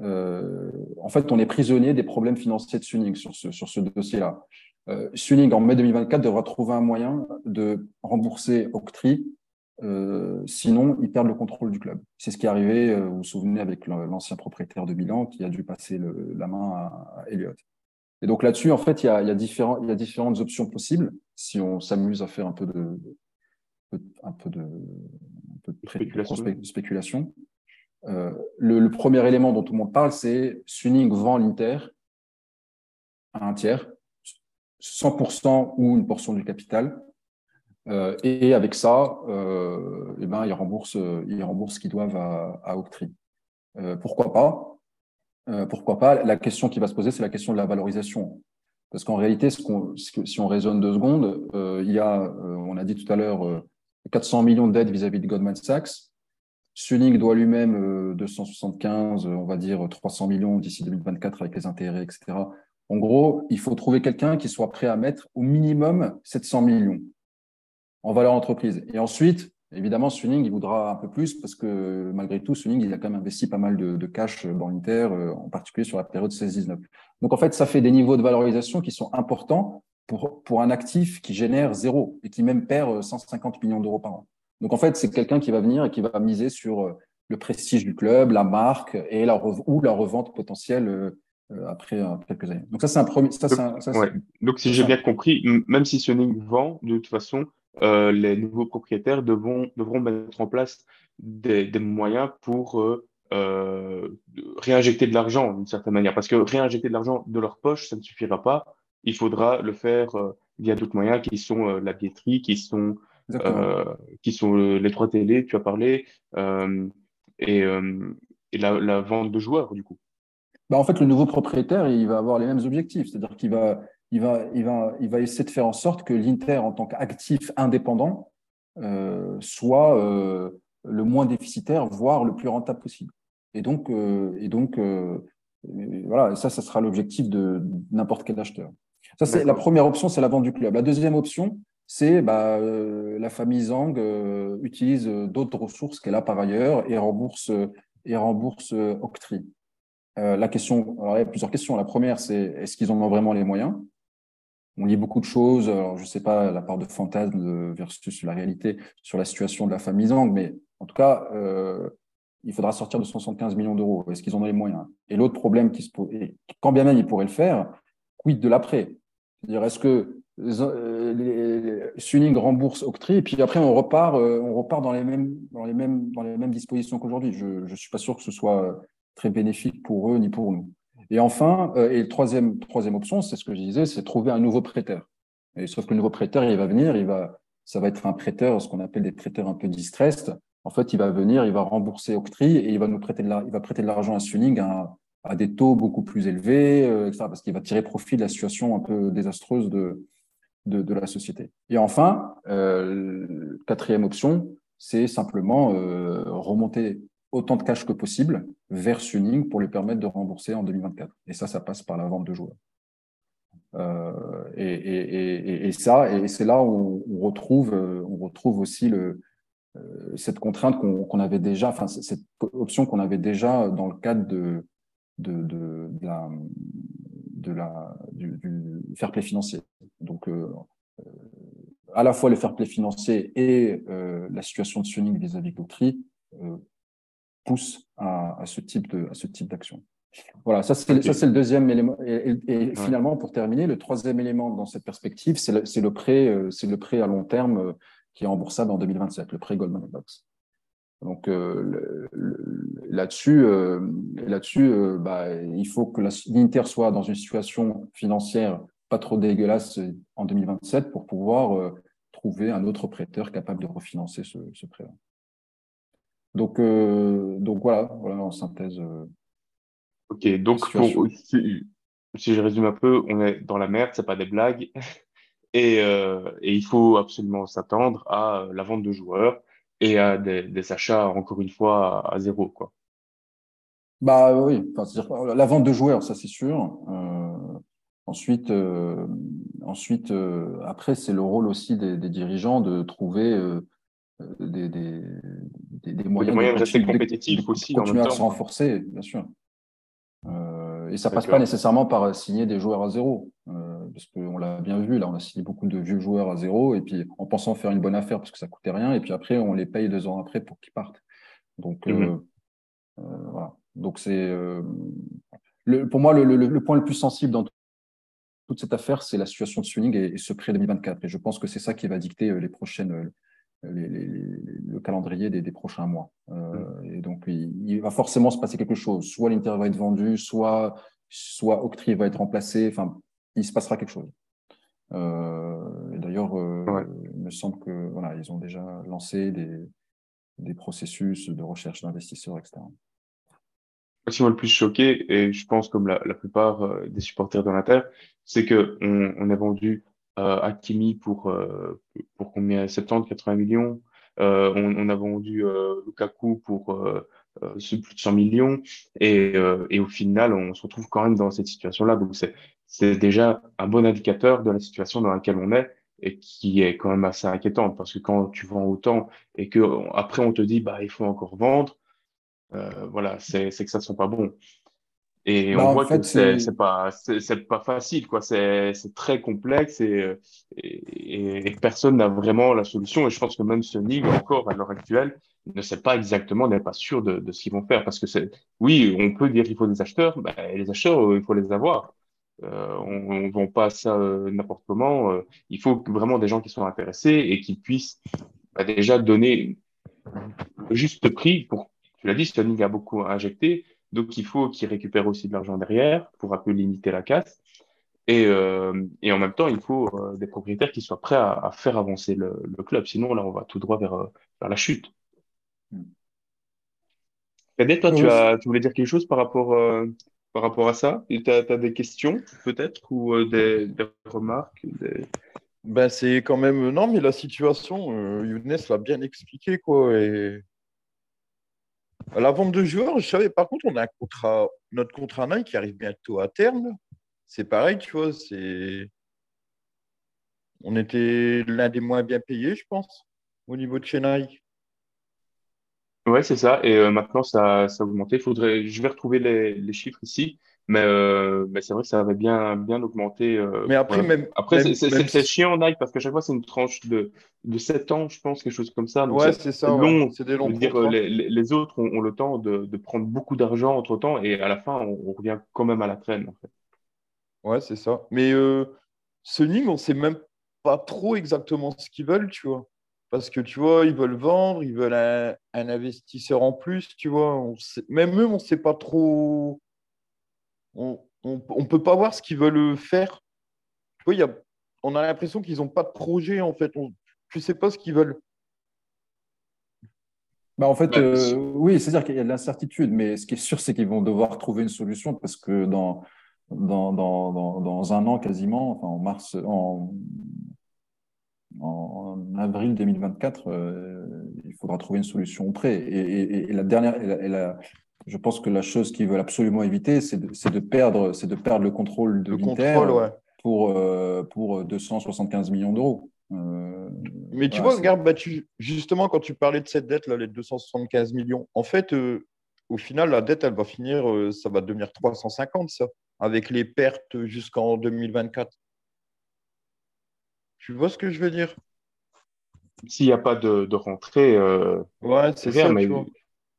Euh, en fait, on est prisonnier des problèmes financiers de Suning sur ce, sur ce dossier-là. Euh, Suning, en mai 2024, devra trouver un moyen de rembourser Octree, euh, sinon ils perdent le contrôle du club. C'est ce qui est arrivé, euh, vous vous souvenez, avec l'ancien propriétaire de Milan qui a dû passer le, la main à, à Elliott. Et donc là-dessus, en fait, il y a, il y, a différents, il y a différentes options possibles si on s'amuse à faire un peu de, un peu de, un peu de, spéculation. spéculation. Le, premier élément dont tout le monde parle, c'est Suning vend l'Inter à un tiers, 100% ou une portion du capital. et avec ça, eh ben, ils remboursent, ils remboursent ce qu'ils doivent à, à Octree. pourquoi pas? Pourquoi pas? La question qui va se poser, c'est la question de la valorisation. Parce qu'en réalité, si on raisonne deux secondes, euh, il y a, euh, on a dit tout à l'heure, 400 euh, millions de dettes vis-à-vis de Goldman Sachs. Suning doit lui-même 275, on va dire 300 millions d'ici 2024 avec les intérêts, etc. En gros, il faut trouver quelqu'un qui soit prêt à mettre au minimum 700 millions en valeur entreprise. Et ensuite, Évidemment, Suning, il voudra un peu plus parce que malgré tout, Suning, il a quand même investi pas mal de, cash dans l'Inter, euh, en particulier sur la période 16-19. Donc, en fait, ça fait des niveaux de valorisation qui sont importants pour, pour un actif qui génère zéro et qui même perd 150 euh, millions d'euros par an. Donc, en fait, c'est quelqu'un qui va venir et qui va miser sur euh, le prestige du club, la marque et la ou la revente potentielle après, quelques années. Donc, ça, c'est un premier. Ça, donc, donc, si j'ai bien compris, même si Suning vend, de toute façon, euh, les nouveaux propriétaires devront, devront mettre en place des, des moyens pour euh, euh, réinjecter de l'argent d'une certaine manière. Parce que réinjecter de l'argent de leur poche, ça ne suffira pas. Il faudra le faire via d'autres moyens qui sont la billetterie, qui sont, qui sont les trois télé, tu as parlé, et, et la, la, vente de joueurs, du coup. Bah en fait, le nouveau propriétaire, il va avoir les mêmes objectifs. C'est-à-dire qu'il va, il va, il, va, il va essayer de faire en sorte que l'Inter, en tant qu'actif indépendant, euh, soit euh, le moins déficitaire, voire le plus rentable possible. Et donc, euh, et donc voilà, ça, ça sera l'objectif de n'importe quel acheteur. Ça, c'est la première option, c'est la vente du club. La deuxième option, c'est bah, la famille Zhang utilise d'autres ressources qu'elle a par ailleurs et rembourse et rembourse la question, alors il y a plusieurs questions. La première, c'est est-ce qu'ils en ont vraiment les moyens? On lit beaucoup de choses. Alors, je ne sais pas la part de fantasme versus la réalité sur la situation de la famille Zang, mais en tout cas, euh, il faudra sortir de 175 millions d'euros. Est-ce qu'ils en ont les moyens? Et l'autre problème qui se pose, quand bien même ils pourraient le faire, quid de l'après? C'est-à-dire, est-ce que euh, Suning rembourse Octree et puis après on repart, euh, on repart dans les mêmes, dans les mêmes, dans les mêmes dispositions qu'aujourd'hui. Je ne suis pas sûr que ce soit très bénéfique pour eux ni pour nous. Et enfin, euh, et troisième, troisième option, c'est ce que je disais, c'est trouver un nouveau prêteur. Sauf que le nouveau prêteur, il va venir, il va, ça va être un prêteur, ce qu'on appelle des prêteurs un peu distressed. En fait, il va venir, il va rembourser Octree et il va nous prêter de il va prêter de l'argent à Suning à, à, des taux beaucoup plus élevés, euh, etc., parce qu'il va tirer profit de la situation un peu désastreuse de, de, la société. Et enfin, euh, quatrième option, c'est simplement euh, remonter autant de cash que possible vers Suning pour lui permettre de rembourser en 2024. Et ça, ça passe par la vente de joueurs. Euh, et, ça, et c'est là où on retrouve, on retrouve aussi cette contrainte qu'on avait déjà, enfin cette option qu'on avait déjà dans le cadre de, de, la, de la, du, fair play financier. Donc, euh, à la fois le fair play financier et la situation de Suning vis-à-vis de l'Autry pousse à, ce type de à ce type d'action. Voilà, ça c'est le deuxième élément. Et, finalement, pour terminer, le troisième élément dans cette perspective, c'est le, le, prêt, euh, c'est le prêt à long terme euh, qui est remboursable en 2027, le prêt Goldman Sachs. Donc euh, là-dessus, là-dessus, bah, il faut que l'Inter soit dans une situation financière pas trop dégueulasse en 2027 pour pouvoir trouver un autre prêteur capable de refinancer ce, ce prêt. Donc, euh, donc voilà, voilà en synthèse. Euh, ok, donc si, je résume un peu, on est dans la merde, c'est pas des blagues, [LAUGHS] et, euh, et il faut absolument s'attendre à la vente de joueurs et à des, des achats encore une fois à, zéro, quoi. Bah oui, enfin, la vente de joueurs, ça c'est sûr. Euh, ensuite, euh, ensuite après c'est le rôle aussi des, des dirigeants de trouver des, des, des, moyens, de, rester compétitifs aussi. Continuer à se renforcer, bien sûr. Euh, et ça passe pas nécessairement par signer des joueurs à zéro, euh, parce qu'on l'a bien vu, là, on a signé beaucoup de vieux joueurs à zéro, et puis en pensant faire une bonne affaire parce que ça coûtait rien, et puis après, on les paye deux ans après pour qu'ils partent. Donc, euh, mhm. voilà. Donc, c'est. pour moi, le, le, point le plus sensible dans toute cette affaire, c'est la situation de Suning et, ce prêt 2024. Et je pense que c'est ça qui va dicter les prochaines, le calendrier des, prochains mois. Mm. Et donc, il, va forcément se passer quelque chose. Soit l'Inter va être vendu, soit, soit Octree va être remplacé. Enfin, il se passera quelque chose. D'ailleurs, il me semble que voilà, ils ont déjà lancé des, des processus de recherche d'investisseurs, etc. Ce qui m'a le plus choqué, et je pense comme la, plupart euh, des supporters de l'Inter, c'est que on, on, a vendu euh, Hakimi pour euh, pour combien 70, 80 millions. Euh, on, on, a vendu euh, Lukaku pour euh, plus de 100 millions, et, et au final, on se retrouve quand même dans cette situation-là. Donc c'est déjà un bon indicateur de la situation dans laquelle on est et qui est quand même assez inquiétante parce que quand tu vends autant et que après on te dit bah il faut encore vendre euh, voilà c'est que ça ne sont pas bons et bah, on voit que c'est pas c'est pas facile quoi. C'est c'est très complexe et, et, et personne n'a vraiment la solution. Et je pense que même Sony encore à l'heure actuelle ne sait pas exactement n'est pas sûr de, de ce qu'ils vont faire. Parce que c'est oui on peut dire qu'il faut des acheteurs bah, les acheteurs il faut les avoir. Euh, on ne vend pas ça euh, n'importe comment. Euh, il faut vraiment des gens qui sont intéressés et qui puissent bah, déjà donner le juste prix pour, tu l'as dit, Stunning a beaucoup injecté, donc il faut qu'ils récupèrent aussi de l'argent derrière pour un peu limiter la casse. Et, et en même temps, il faut des propriétaires qui soient prêts à, faire avancer le, club. Sinon, là, on va tout droit vers, vers la chute. Cadet, toi, tu, as, tu voulais dire quelque chose par rapport par rapport à ça? Tu as, des questions peut-être ou euh, des, remarques Ben, c'est quand même. Non, mais la situation, euh, Younes l'a bien expliqué. Quoi, et... la vente de joueurs, je savais, par contre, on a un contrat, notre contrat Nike qui arrive bientôt à terme. C'est pareil, tu vois. On était l'un des moins bien payés, je pense, au niveau de chez Nike. Ouais, c'est ça. Et euh, maintenant, ça, ça a augmenté. Je vais retrouver les chiffres ici, mais, euh, mais c'est vrai que ça avait bien, bien augmenté. Euh, mais après, même. Après, c'est chiant Nike parce qu'à chaque fois, c'est une tranche de, de 7 ans, je pense, quelque chose comme ça. ouais, c'est ça. Long. C'est des longs dire, les, les, autres ont, ont, le temps de, de prendre beaucoup d'argent entre temps et à la fin, on, revient quand même à la traîne, en fait. Ouais, c'est ça. Mais euh, on sait même pas trop exactement ce qu'ils veulent, tu vois. Parce que tu vois, ils veulent vendre, ils veulent un, investisseur en plus, tu vois. On même eux, on ne sait pas trop. On ne peut pas voir ce qu'ils veulent faire. Tu vois, y a, on a l'impression qu'ils n'ont pas de projet, en fait. On, tu ne sais pas ce qu'ils veulent. Bah en fait, euh, oui, c'est-à-dire qu'il y a de l'incertitude, mais ce qui est sûr, c'est qu'ils vont devoir trouver une solution parce que dans, dans, dans, dans, un an quasiment, enfin en mars, en, en avril 2024, euh, il faudra trouver une solution auprès. Et, et, la dernière, je pense que la chose qu'ils veulent absolument éviter, c'est de, de, perdre, c'est de perdre le contrôle de l'Inter pour, euh, pour 275 millions d'euros. Euh, Mais tu vois, regarde, bah, justement, quand tu parlais de cette dette, là, les 275 millions, en fait, au final, la dette, elle va finir, ça va devenir 350, ça, avec les pertes jusqu'en 2024. Tu vois ce que je veux dire? S'il n'y a pas de, rentrée. Euh, ouais, c'est ça. Mais...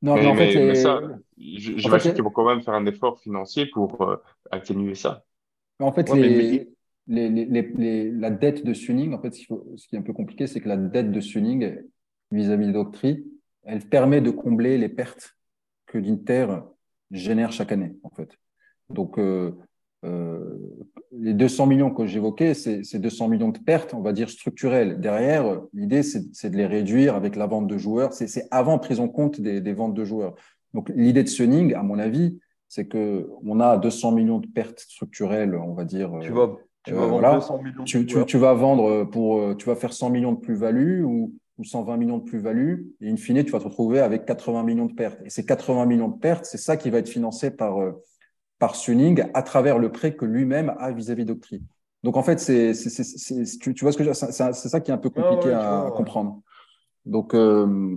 Non, mais, en fait, ça, j'imagine qu'ils vont quand même faire un effort financier pour euh, atténuer ça. En fait, les, les, la dette de Suning, en fait, ce, qui est un peu compliqué, c'est que la dette de Suning vis-à-vis de Doctrine, elle permet de combler les pertes que l'Inter génère chaque année, en fait. Donc, euh, les 200 millions que j'évoquais, c'est 200 millions de pertes, on va dire structurelles. Derrière, l'idée, c'est de les réduire avec la vente de joueurs. C'est avant prise en compte des, des, ventes de joueurs. Donc, l'idée de Sunning, à mon avis, c'est que on a 200 millions de pertes structurelles, on va dire. Tu vas, tu vas euh, vendre 200 millions. Tu, tu, tu, vas vendre pour, tu vas faire 100 millions de plus-value ou, ou 120 millions de plus-value, et in fine, tu vas te retrouver avec 80 millions de pertes. Et ces 80 millions de pertes, c'est ça qui va être financé par euh, par Suning à travers le prêt que lui-même a vis-à-vis d'Octree. Donc en fait, c'est, tu, tu, vois ce que c'est, ça qui est un peu compliqué à, comprendre. Donc, euh,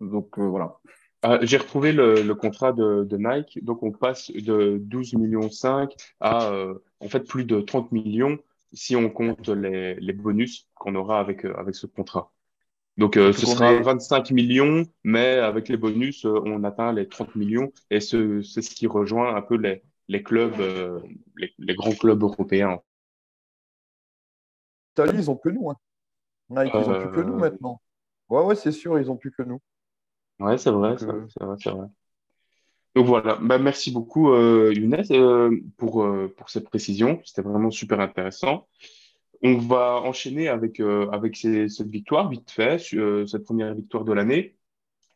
donc euh, voilà. Ah, j'ai retrouvé le, contrat de, Nike. Donc on passe de 12 millions 5 à euh, en fait plus de 30 millions si on compte les, les bonus qu'on aura avec, avec ce contrat. Donc, euh, ce sera 25 millions, mais avec les bonus, euh, on atteint les 30 millions. Et c'est ce, ce qui rejoint un peu les, les clubs, euh, les, les, grands clubs européens. Italie, ils ont que nous. Hein. Nike, ils ont plus que nous maintenant. Ouais, ouais, c'est sûr, ils ont plus que nous. Ouais, c'est vrai, c'est vrai, c'est vrai. Donc voilà, bah, merci beaucoup euh, Younes euh, pour, euh, pour cette précision, c'était vraiment super intéressant. On va enchaîner avec, euh, cette victoire, vite fait, cette première victoire de l'année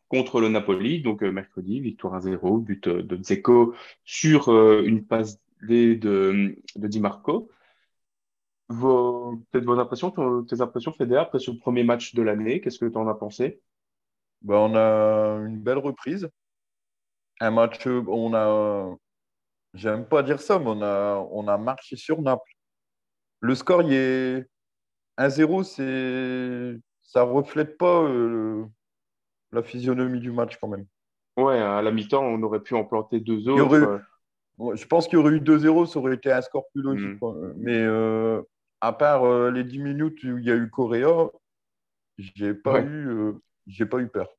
contre le Napoli, donc mercredi, victoire 1-0, but de Dzeko sur une passe de, de Di Marco. Peut-être vos impressions, tes impressions, Fédé, après ce premier match de l'année, qu'est-ce que tu en as pensé? Ben, On a une belle reprise. Un match, on a, j'aime pas dire ça, mais on a marché sur Naples. Le score, il est 1-0, c'est, ça reflète pas euh, la physionomie du match quand même. Ouais, à la mi-temps, on aurait pu en planter deux autres. je pense qu'il y aurait eu 2-0, ça aurait été un score plus logique. Hmm. Mais euh, à part euh, les 10 minutes où il y a eu Coréa, j'ai pas, eu, j'ai pas eu peur.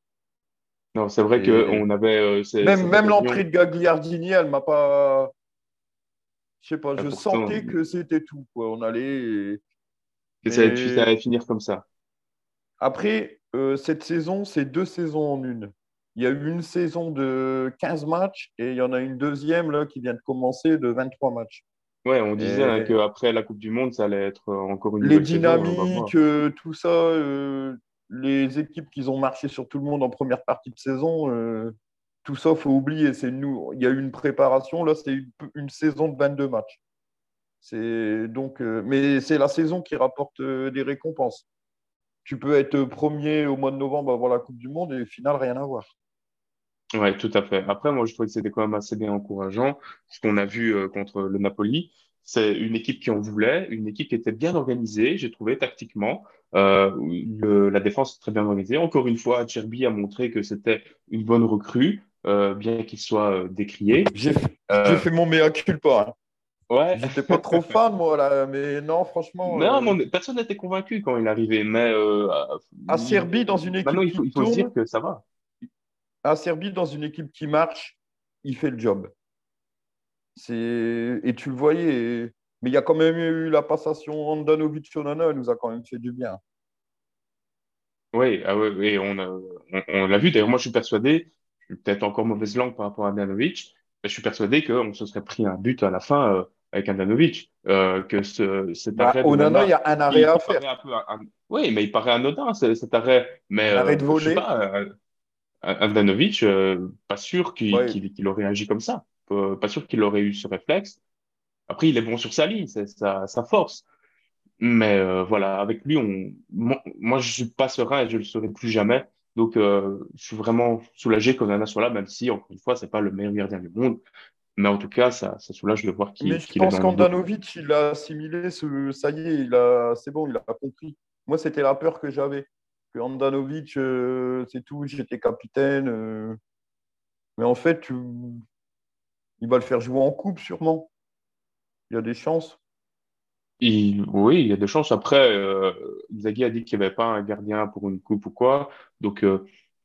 Non, c'est vrai qu'on avait. Même même l'entrée de Gagliardini, elle m'a pas. Je sais pas, je sentais que c'était tout. Quoi. On allait. Que ça, allait finir comme ça. Après, cette saison, c'est deux saisons en une. Il y a eu une saison de 15 matchs et il y en a une deuxième là, qui vient de commencer de 23 matchs. Ouais, on disait hein, qu'après la Coupe du Monde, ça allait être encore une Les dynamiques, euh, tout ça, euh, les équipes qui ont marché sur tout le monde en première partie de saison, euh, tout ça, faut oublier. Nous. Il y a eu une préparation. Là, c'est une, saison de 22 matchs. Donc, mais c'est la saison qui rapporte des récompenses. Tu peux être premier au mois de novembre avant la Coupe du Monde et au final rien à voir. Oui, tout à fait. Après, moi, je trouvais que c'était quand même assez bien encourageant. Ce qu'on a vu euh, contre le Napoli, c'est une équipe qui en voulait, une équipe qui était bien organisée, j'ai trouvé tactiquement. Euh, la défense est très bien organisée. Encore une fois, Cherby a montré que c'était une bonne recrue, euh, bien qu'il soit euh, décrié. J'ai fait mon mea culpa. Hein. Ouais. J'étais pas trop [LAUGHS] fan, moi, là, mais non, franchement. Non, personne n'était convaincu quand il arrivait. Mais à Serbie, dans une équipe. Il faut, il faut dire que ça va à Serbie, dans une équipe qui marche, il fait le job. Et tu le voyais. Mais il y a quand même eu la passation Andanovic-Onana, elle nous a quand même fait du bien. Oui, ah oui, on, on, l'a vu. D'ailleurs, moi, je suis persuadé, suis peut-être encore mauvaise langue par rapport à Andanovic, mais je suis persuadé qu'on se serait pris un but à la fin euh, avec Andanovic. Euh, que ce, cet bah, arrêt. Onana, il y a un arrêt à faire. oui, mais il paraît anodin, cet arrêt. Mais, un arrêt de euh, voler. Andanovic, euh, pas sûr qu'il aurait agi comme ça. Pas sûr qu'il aurait eu ce réflexe. Après, il est bon sur sa ligne, c'est sa, force. Mais euh, voilà, avec lui, on, moi, je suis pas serein et je le serai plus jamais. Donc, euh, je suis vraiment soulagé qu'Onana soit là, même si, encore une fois, c'est pas le meilleur gardien du monde. Mais en tout cas, ça, ça soulage de voir qu'il Mais je pense qu'Andanovic, il a assimilé ce. Ça y est, il a... c'est bon, il a compris. Moi, c'était la peur que j'avais que Andanovic, euh, c'est tout, j'étais capitaine. Euh. mais en fait, il va le faire jouer en coupe sûrement. Il y a des chances. Oui, il y a des chances. Après, euh, Zaghi a dit qu'il n'y avait pas un gardien pour une coupe ou quoi. Donc,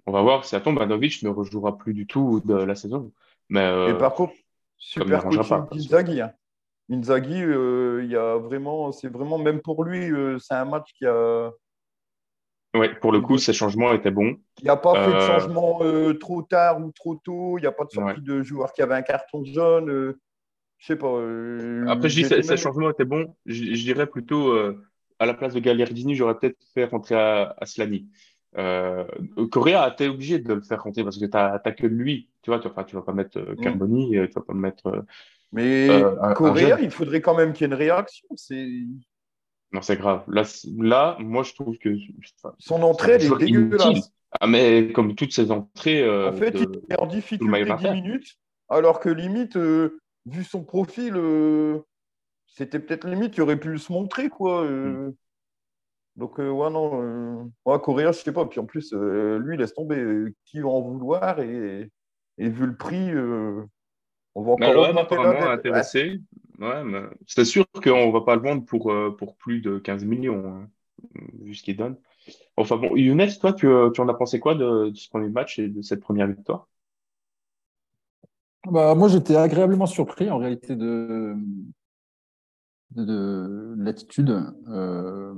on va voir si ça tombe. Andanovic ne rejouera plus du tout de la saison. Mais, Et par contre, super coaching d'Inzaghi. Hein. Inzaghi, il y a vraiment, c'est vraiment, même pour lui, c'est un match qui a, oui, pour le coup, ces changements étaient bons. Il n'y a pas fait de euh, changement euh, trop tard ou trop tôt. Il n'y a pas de sortie de joueur qui avait un carton jaune. Euh, je sais pas. Après, je dis que ces changements étaient bons. Je, dirais plutôt, à la place de Gagliardini, j'aurais peut-être fait rentrer Aslani. Correa a été obligé de le faire rentrer parce que tu n'as que lui. Tu vois, tu ne vas pas mettre mm. Carboni, tu vas pas mettre. Mais Correa, il faudrait quand même qu'il y ait une réaction. C'est non, c'est grave. Là, là, moi, je trouve que. Son entrée, elle est dégueulasse. Ah, mais comme toutes ces entrées. Euh, en fait, il est en difficulté 10 minutes, alors que limite, euh, vu son profil, euh, c'était peut-être limite, il aurait pu se montrer, quoi. Mm. Donc, ouais, non. moi, Coréa, je sais pas. Puis en plus, lui, laisse tomber. Qui va en vouloir? Et, et vu le prix, on va encore. intéressé. Ouais, c'est sûr qu'on ne va pas le vendre pour, euh, pour plus de 15 millions, hein, vu ce qu'il donne. Enfin bon, Younes, toi, tu, euh, tu en as pensé quoi de, ce premier match et de cette première victoire? Bah, Moi, j'étais agréablement surpris en réalité de, de, l'attitude. Euh,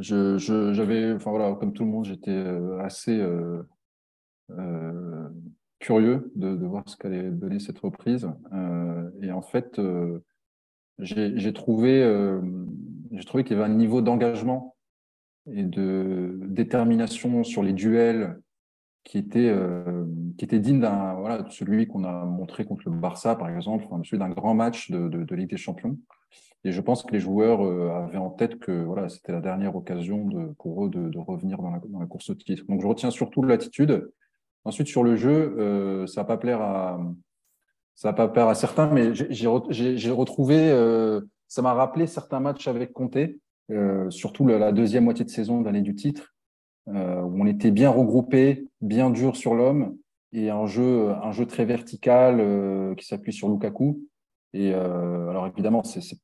je, j'avais, enfin voilà, comme tout le monde, j'étais assez curieux de, de, voir ce qu'allait donner cette reprise. et en fait, j'ai trouvé, j'ai trouvé qu'il y avait un niveau d'engagement et de détermination sur les duels qui était, euh, qui était digne d'un voilà, de celui qu'on a montré contre le Barça, par exemple, enfin, celui d'un grand match de, de, de, Ligue des Champions. Et je pense que les joueurs euh, avaient en tête que voilà, c'était la dernière occasion de, pour eux de, de revenir dans la, dans la, course au titre. Donc je retiens surtout l'attitude. Ensuite, sur le jeu, euh, ça va pas plaire à ça va pas plaire à certains, mais j'ai retrouvé, euh, ça m'a rappelé certains matchs avec Comté, euh, surtout la, la deuxième moitié de saison d'année du titre, euh, où on était bien regroupé, bien dur sur l'homme et un jeu, très vertical euh, qui s'appuie sur Lukaku. Et euh, alors évidemment, c'est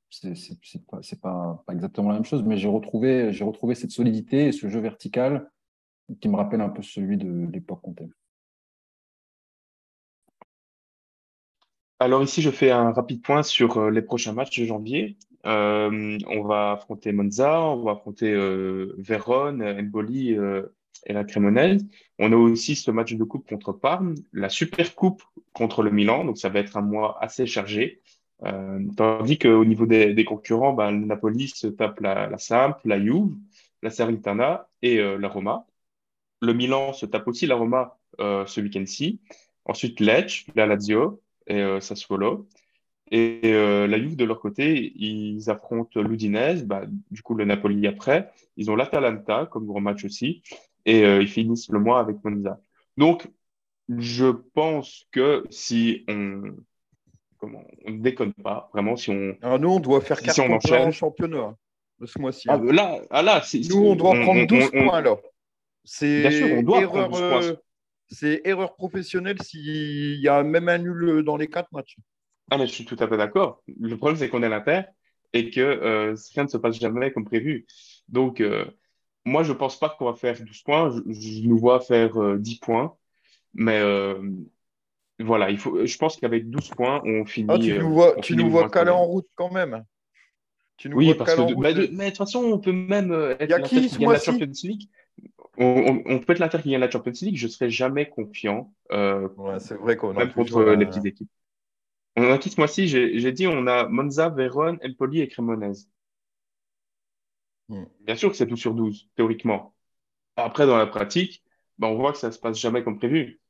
pas, pas, exactement la même chose, mais j'ai retrouvé cette solidité et ce jeu vertical qui me rappelle un peu celui de l'époque Conte. Alors ici, je fais un rapide point sur les prochains matchs de janvier. Euh, on va affronter Monza, on va affronter euh, Vérone, Emboli euh, et la Cremonese. On a aussi ce match de coupe contre Parme, la Super Coupe contre le Milan, donc ça va être un mois assez chargé. Tandis qu'au niveau des, concurrents, ben, le Napoli se tape la, la Samp, la Juve, la Salernitana et la Roma. Le Milan se tape aussi la Roma ce week-end-ci. Ensuite, Lecce, la Lazio et Sassuolo. Et euh, la Juve, de leur côté, ils affrontent l'Udinese, bah, du coup le Napoli après. Ils ont l'Atalanta comme gros match aussi. Et euh, ils finissent le mois avec Monza. Donc, je pense que si on comment on ne déconne pas, vraiment, si on. Alors nous, on doit faire 4 si points en championnat de ce mois-ci. Ah, là, ah, là nous, on doit prendre 12 points là. C'est Bien sûr, on doit erreur, prendre 12 points. Euh, c'est erreur professionnelle s'il y a même un nul dans les 4 matchs. Ah, mais je suis tout à fait d'accord. Le problème, c'est qu'on est à l'Inter et que euh, rien ne se passe jamais comme prévu. Donc, euh, moi, je ne pense pas qu'on va faire 12 points. Je, nous vois faire 10 euh, points. Mais euh, voilà, il faut, je pense qu'avec 12 points, on finit. Ah, tu nous vois, tu nous vois caler en route quand même. Tu nous oui, vois parce que de, mais, de, mais, de toute façon, on peut même être l'Inter qui, qui gagne la Champions League. On, on, on, peut être l'Inter qui gagne la Champions League. Je ne serai jamais confiant. ouais, c'est vrai qu'on même contre les petites équipes. On a qui ce mois-ci J'ai dit on a Monza, Vérone, Empoli et Cremonese. Hmm. Bien sûr que c'est tout sur 12, théoriquement. Après, dans la pratique, ben, on voit que ça ne se passe jamais comme prévu.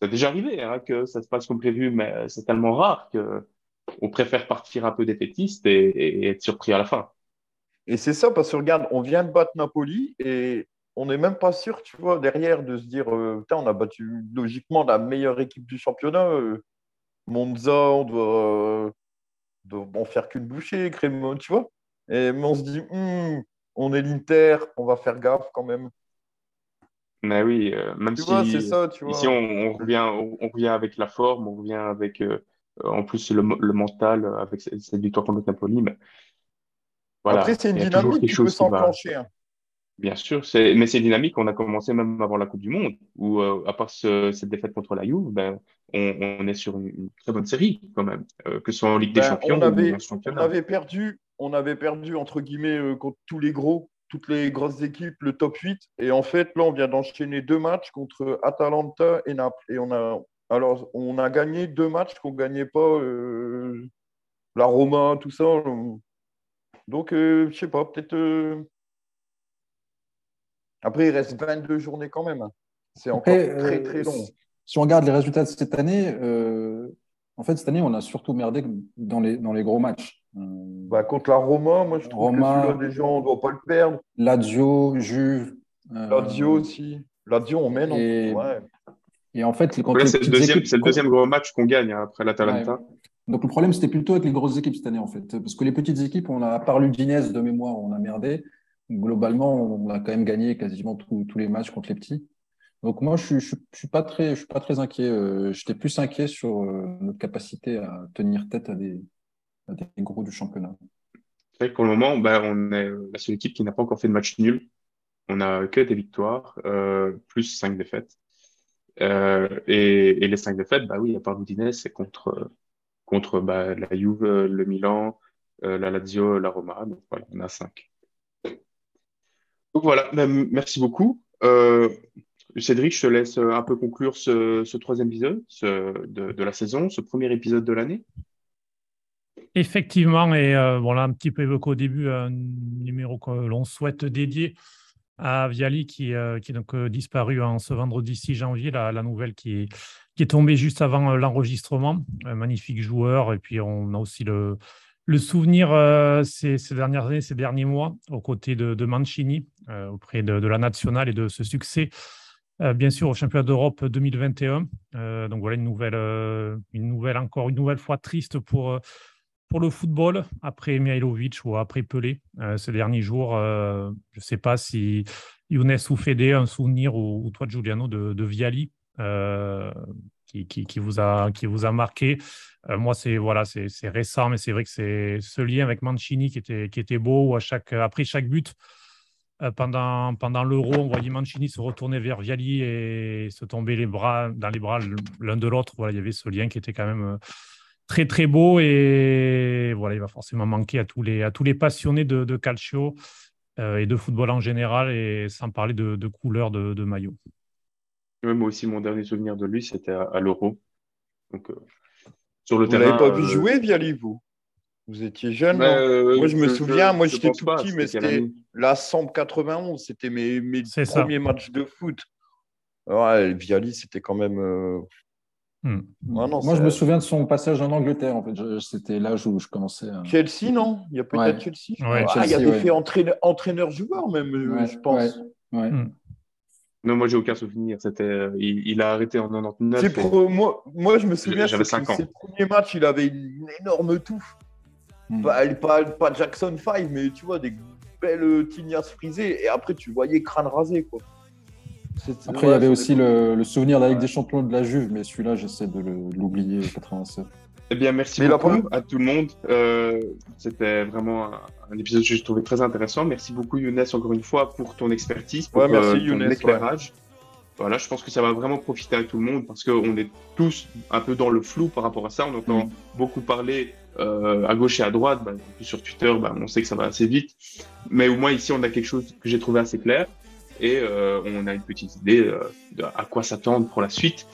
C'est déjà arrivé hein, que ça se passe comme prévu, mais c'est tellement rare que on préfère partir un peu défaitiste et, et être surpris à la fin. Et c'est ça, parce que regarde, on vient de battre Napoli et on n'est même pas sûr, tu vois, derrière de se dire, euh, on a battu logiquement la meilleure équipe du championnat. Euh, Monza, on doit, doit faire qu'une bouchée, Crémon, tu vois. Et on se dit, hmm, on est l'Inter, on va faire gaffe quand même. Mais oui, euh, même tu si vois, ça, tu vois. ici on, revient, on, revient avec la forme, on revient avec euh, en plus le, le, mental avec cette, victoire contre Napoli. Mais voilà, Après, c'est une dynamique qui peut s'enclencher. Hein. Bien sûr, mais c'est dynamique. On a commencé même avant la Coupe du Monde, où euh, à part cette défaite contre la Juve, ben, on, est sur une, très bonne série quand même, euh, que ce soit en Ligue des ben, Champions on avait, ou en championnat. On avait perdu, on avait perdu entre guillemets euh, contre tous les gros, toutes les grosses équipes, le top 8. Et en fait, là, on vient d'enchaîner deux matchs contre Atalanta et Naples. Et on a, alors, on a gagné deux matchs qu'on ne gagnait pas, la Roma, tout ça. Donc, je ne sais pas, peut-être après, il reste 22 journées quand même. C'est encore très, très euh, long. Si on regarde les résultats de cette année, euh, en fait, cette année, on a surtout merdé dans les, dans les gros matchs. Euh, bah, contre la Roma, moi, je trouve Roma, que des gens, on ne doit pas le perdre. Lazio, Juve. Lazio aussi. Lazio, on mène. Et, ouais. et en fait, quand c'est le, deuxième, le deuxième gros match qu'on gagne hein, après l'Atalanta. Donc le problème, c'était plutôt avec les grosses équipes cette année, en fait. Parce que les petites équipes, on a, à part l'Udinese de mémoire, on a merdé globalement, on a quand même gagné quasiment tous les matchs contre les petits. Donc moi, je ne suis, pas très, suis pas très inquiet. Euh, j'étais plus inquiet sur euh, notre capacité à tenir tête à des, gros du championnat. Vrai pour le moment, ben, on est la seule équipe qui n'a pas encore fait de match nul. On a que des victoires, euh, plus cinq défaites. Et, les cinq défaites, bah oui, à part l'Udinese, c'est contre, contre bah, la Juve, le Milan, la Lazio, la Roma. Donc voilà, on a cinq. Donc voilà, ben, merci beaucoup. Euh, Cédric, je te laisse un peu conclure ce, troisième épisode de, la saison, ce premier épisode de l'année. Effectivement, et euh, voilà, un petit peu évoqué au début, un numéro que l'on souhaite dédier à Viali qui, euh, qui est donc euh, disparu en ce vendredi 6 janvier, la, nouvelle qui est, tombée juste avant l'enregistrement. Un magnifique joueur, et puis on a aussi le, le souvenir ces, dernières années, ces derniers mois, aux côtés de, Mancini, auprès de, de, la nationale et de ce succès euh, bien sûr au championnat d'Europe 2021. Euh, donc voilà une nouvelle, euh, une nouvelle encore une nouvelle fois triste pour pour le football après Mihailovic ou après Pelé ces derniers jours. je ne sais pas si Younes ou Fédé un souvenir ou, toi Giuliano de, de Viali qui, qui, vous a qui vous a marqué. moi c'est voilà récent mais c'est vrai que c'est ce lien avec Mancini qui était qui était beau à chaque après chaque but euh, pendant, pendant l'Euro, on voyait Mancini se retourner vers Viali et se tomber les bras, dans les bras l'un de l'autre. Voilà, il y avait ce lien qui était quand même euh, très très beau et voilà, il va forcément manquer à tous les, à tous les passionnés de, de calcio euh, et de football en général et sans parler de, de couleur de, de maillot. moi aussi, mon dernier souvenir de lui, c'était à, l'Euro. Donc, sur le vous terrain. Vous n'avez pas vu jouer, Viali, vous? Vous étiez jeune euh, Moi, je me souviens, moi, j'étais tout petit, mais c'était la Samp 91. C'était mes, mes premiers matchs de foot. Ouais, Viali, c'était quand même. Euh, hmm. moi, je me souviens de son passage en Angleterre. En fait, c'était l'âge où je commençais. Chelsea, non? Il y a peut-être Chelsea. ah, il y a fait entraîneur-joueur, même, je pense. Hmm. Non, moi, j'ai aucun souvenir. C'était, euh, il, a arrêté en 99. Pour, moi, moi, je me souviens, j'avais 5 ans. Ses premiers matchs, il avait une énorme touffe. Hmm. Pas, pas, Jackson 5, mais tu vois, des belles tignas frisées. Et après, tu voyais crâne rasé. Quoi. Après, il y avait aussi le, souvenir de des champions de la Juve, mais celui-là, j'essaie de l'oublier, 87. Eh bien, merci beaucoup à tout le monde. Euh, c'était vraiment un, épisode que je trouvais très intéressant. Merci beaucoup, Younes, encore une fois, pour ton expertise, pour merci, euh, ton éclairage. Voilà, je pense que ça va vraiment profiter à tout le monde parce qu'on est tous un peu dans le flou par rapport à ça. On entend beaucoup parler euh, à gauche et à droite. Bah, sur Twitter, bah, on sait que ça va assez vite. Mais au moins ici, on a quelque chose que j'ai trouvé assez clair et euh, on a une petite idée euh, de à quoi s'attendre pour la suite.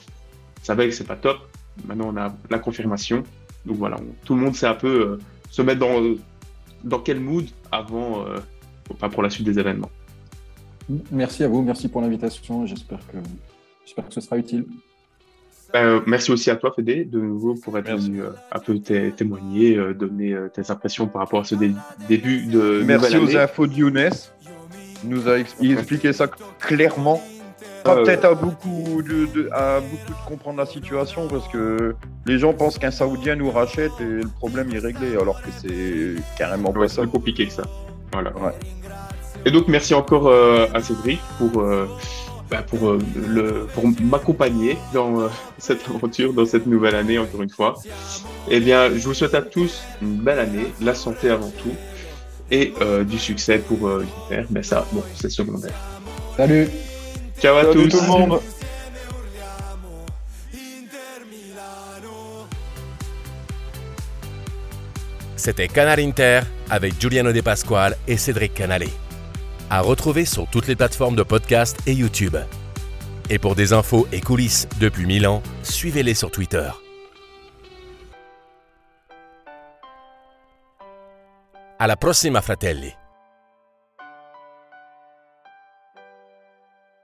Ça va que c'est pas top. Maintenant, on a la confirmation. Donc voilà, tout le monde sait un peu se mettre dans dans quel mood avant, enfin pour la suite des événements. Merci à vous, merci pour l'invitation. J'espère que, j'espère que ce sera utile. Ben, merci aussi à toi, Fédé, de nouveau pour être venu euh, un peu témoigner, euh, donner euh, tes impressions par rapport à ce début de. Merci aux infos de Younes. Il nous a expliqué ça clairement. Pas peut-être à beaucoup de, à beaucoup de comprendre la situation parce que les gens pensent qu'un Saoudien nous rachète et le problème est réglé alors que c'est carrément pas ça. C'est compliqué que ça. Voilà. Et donc merci encore à Cédric pour bah, pour, euh, le, pour m'accompagner dans euh, [LAUGHS] cette aventure, dans cette nouvelle année, encore une fois. Eh bien, je vous souhaite à tous une belle année, la santé avant tout, et euh, du succès pour euh, l'hiver. Mais ça, bon, c'est secondaire. Salut Ciao à tous tout le monde C'était Canal Inter avec Giuliano De Pasquale et Cédric Canale à retrouver sur toutes les plateformes de podcast et YouTube. Et pour des infos et coulisses depuis Milan, suivez-les sur Twitter. À la prossima fratelli!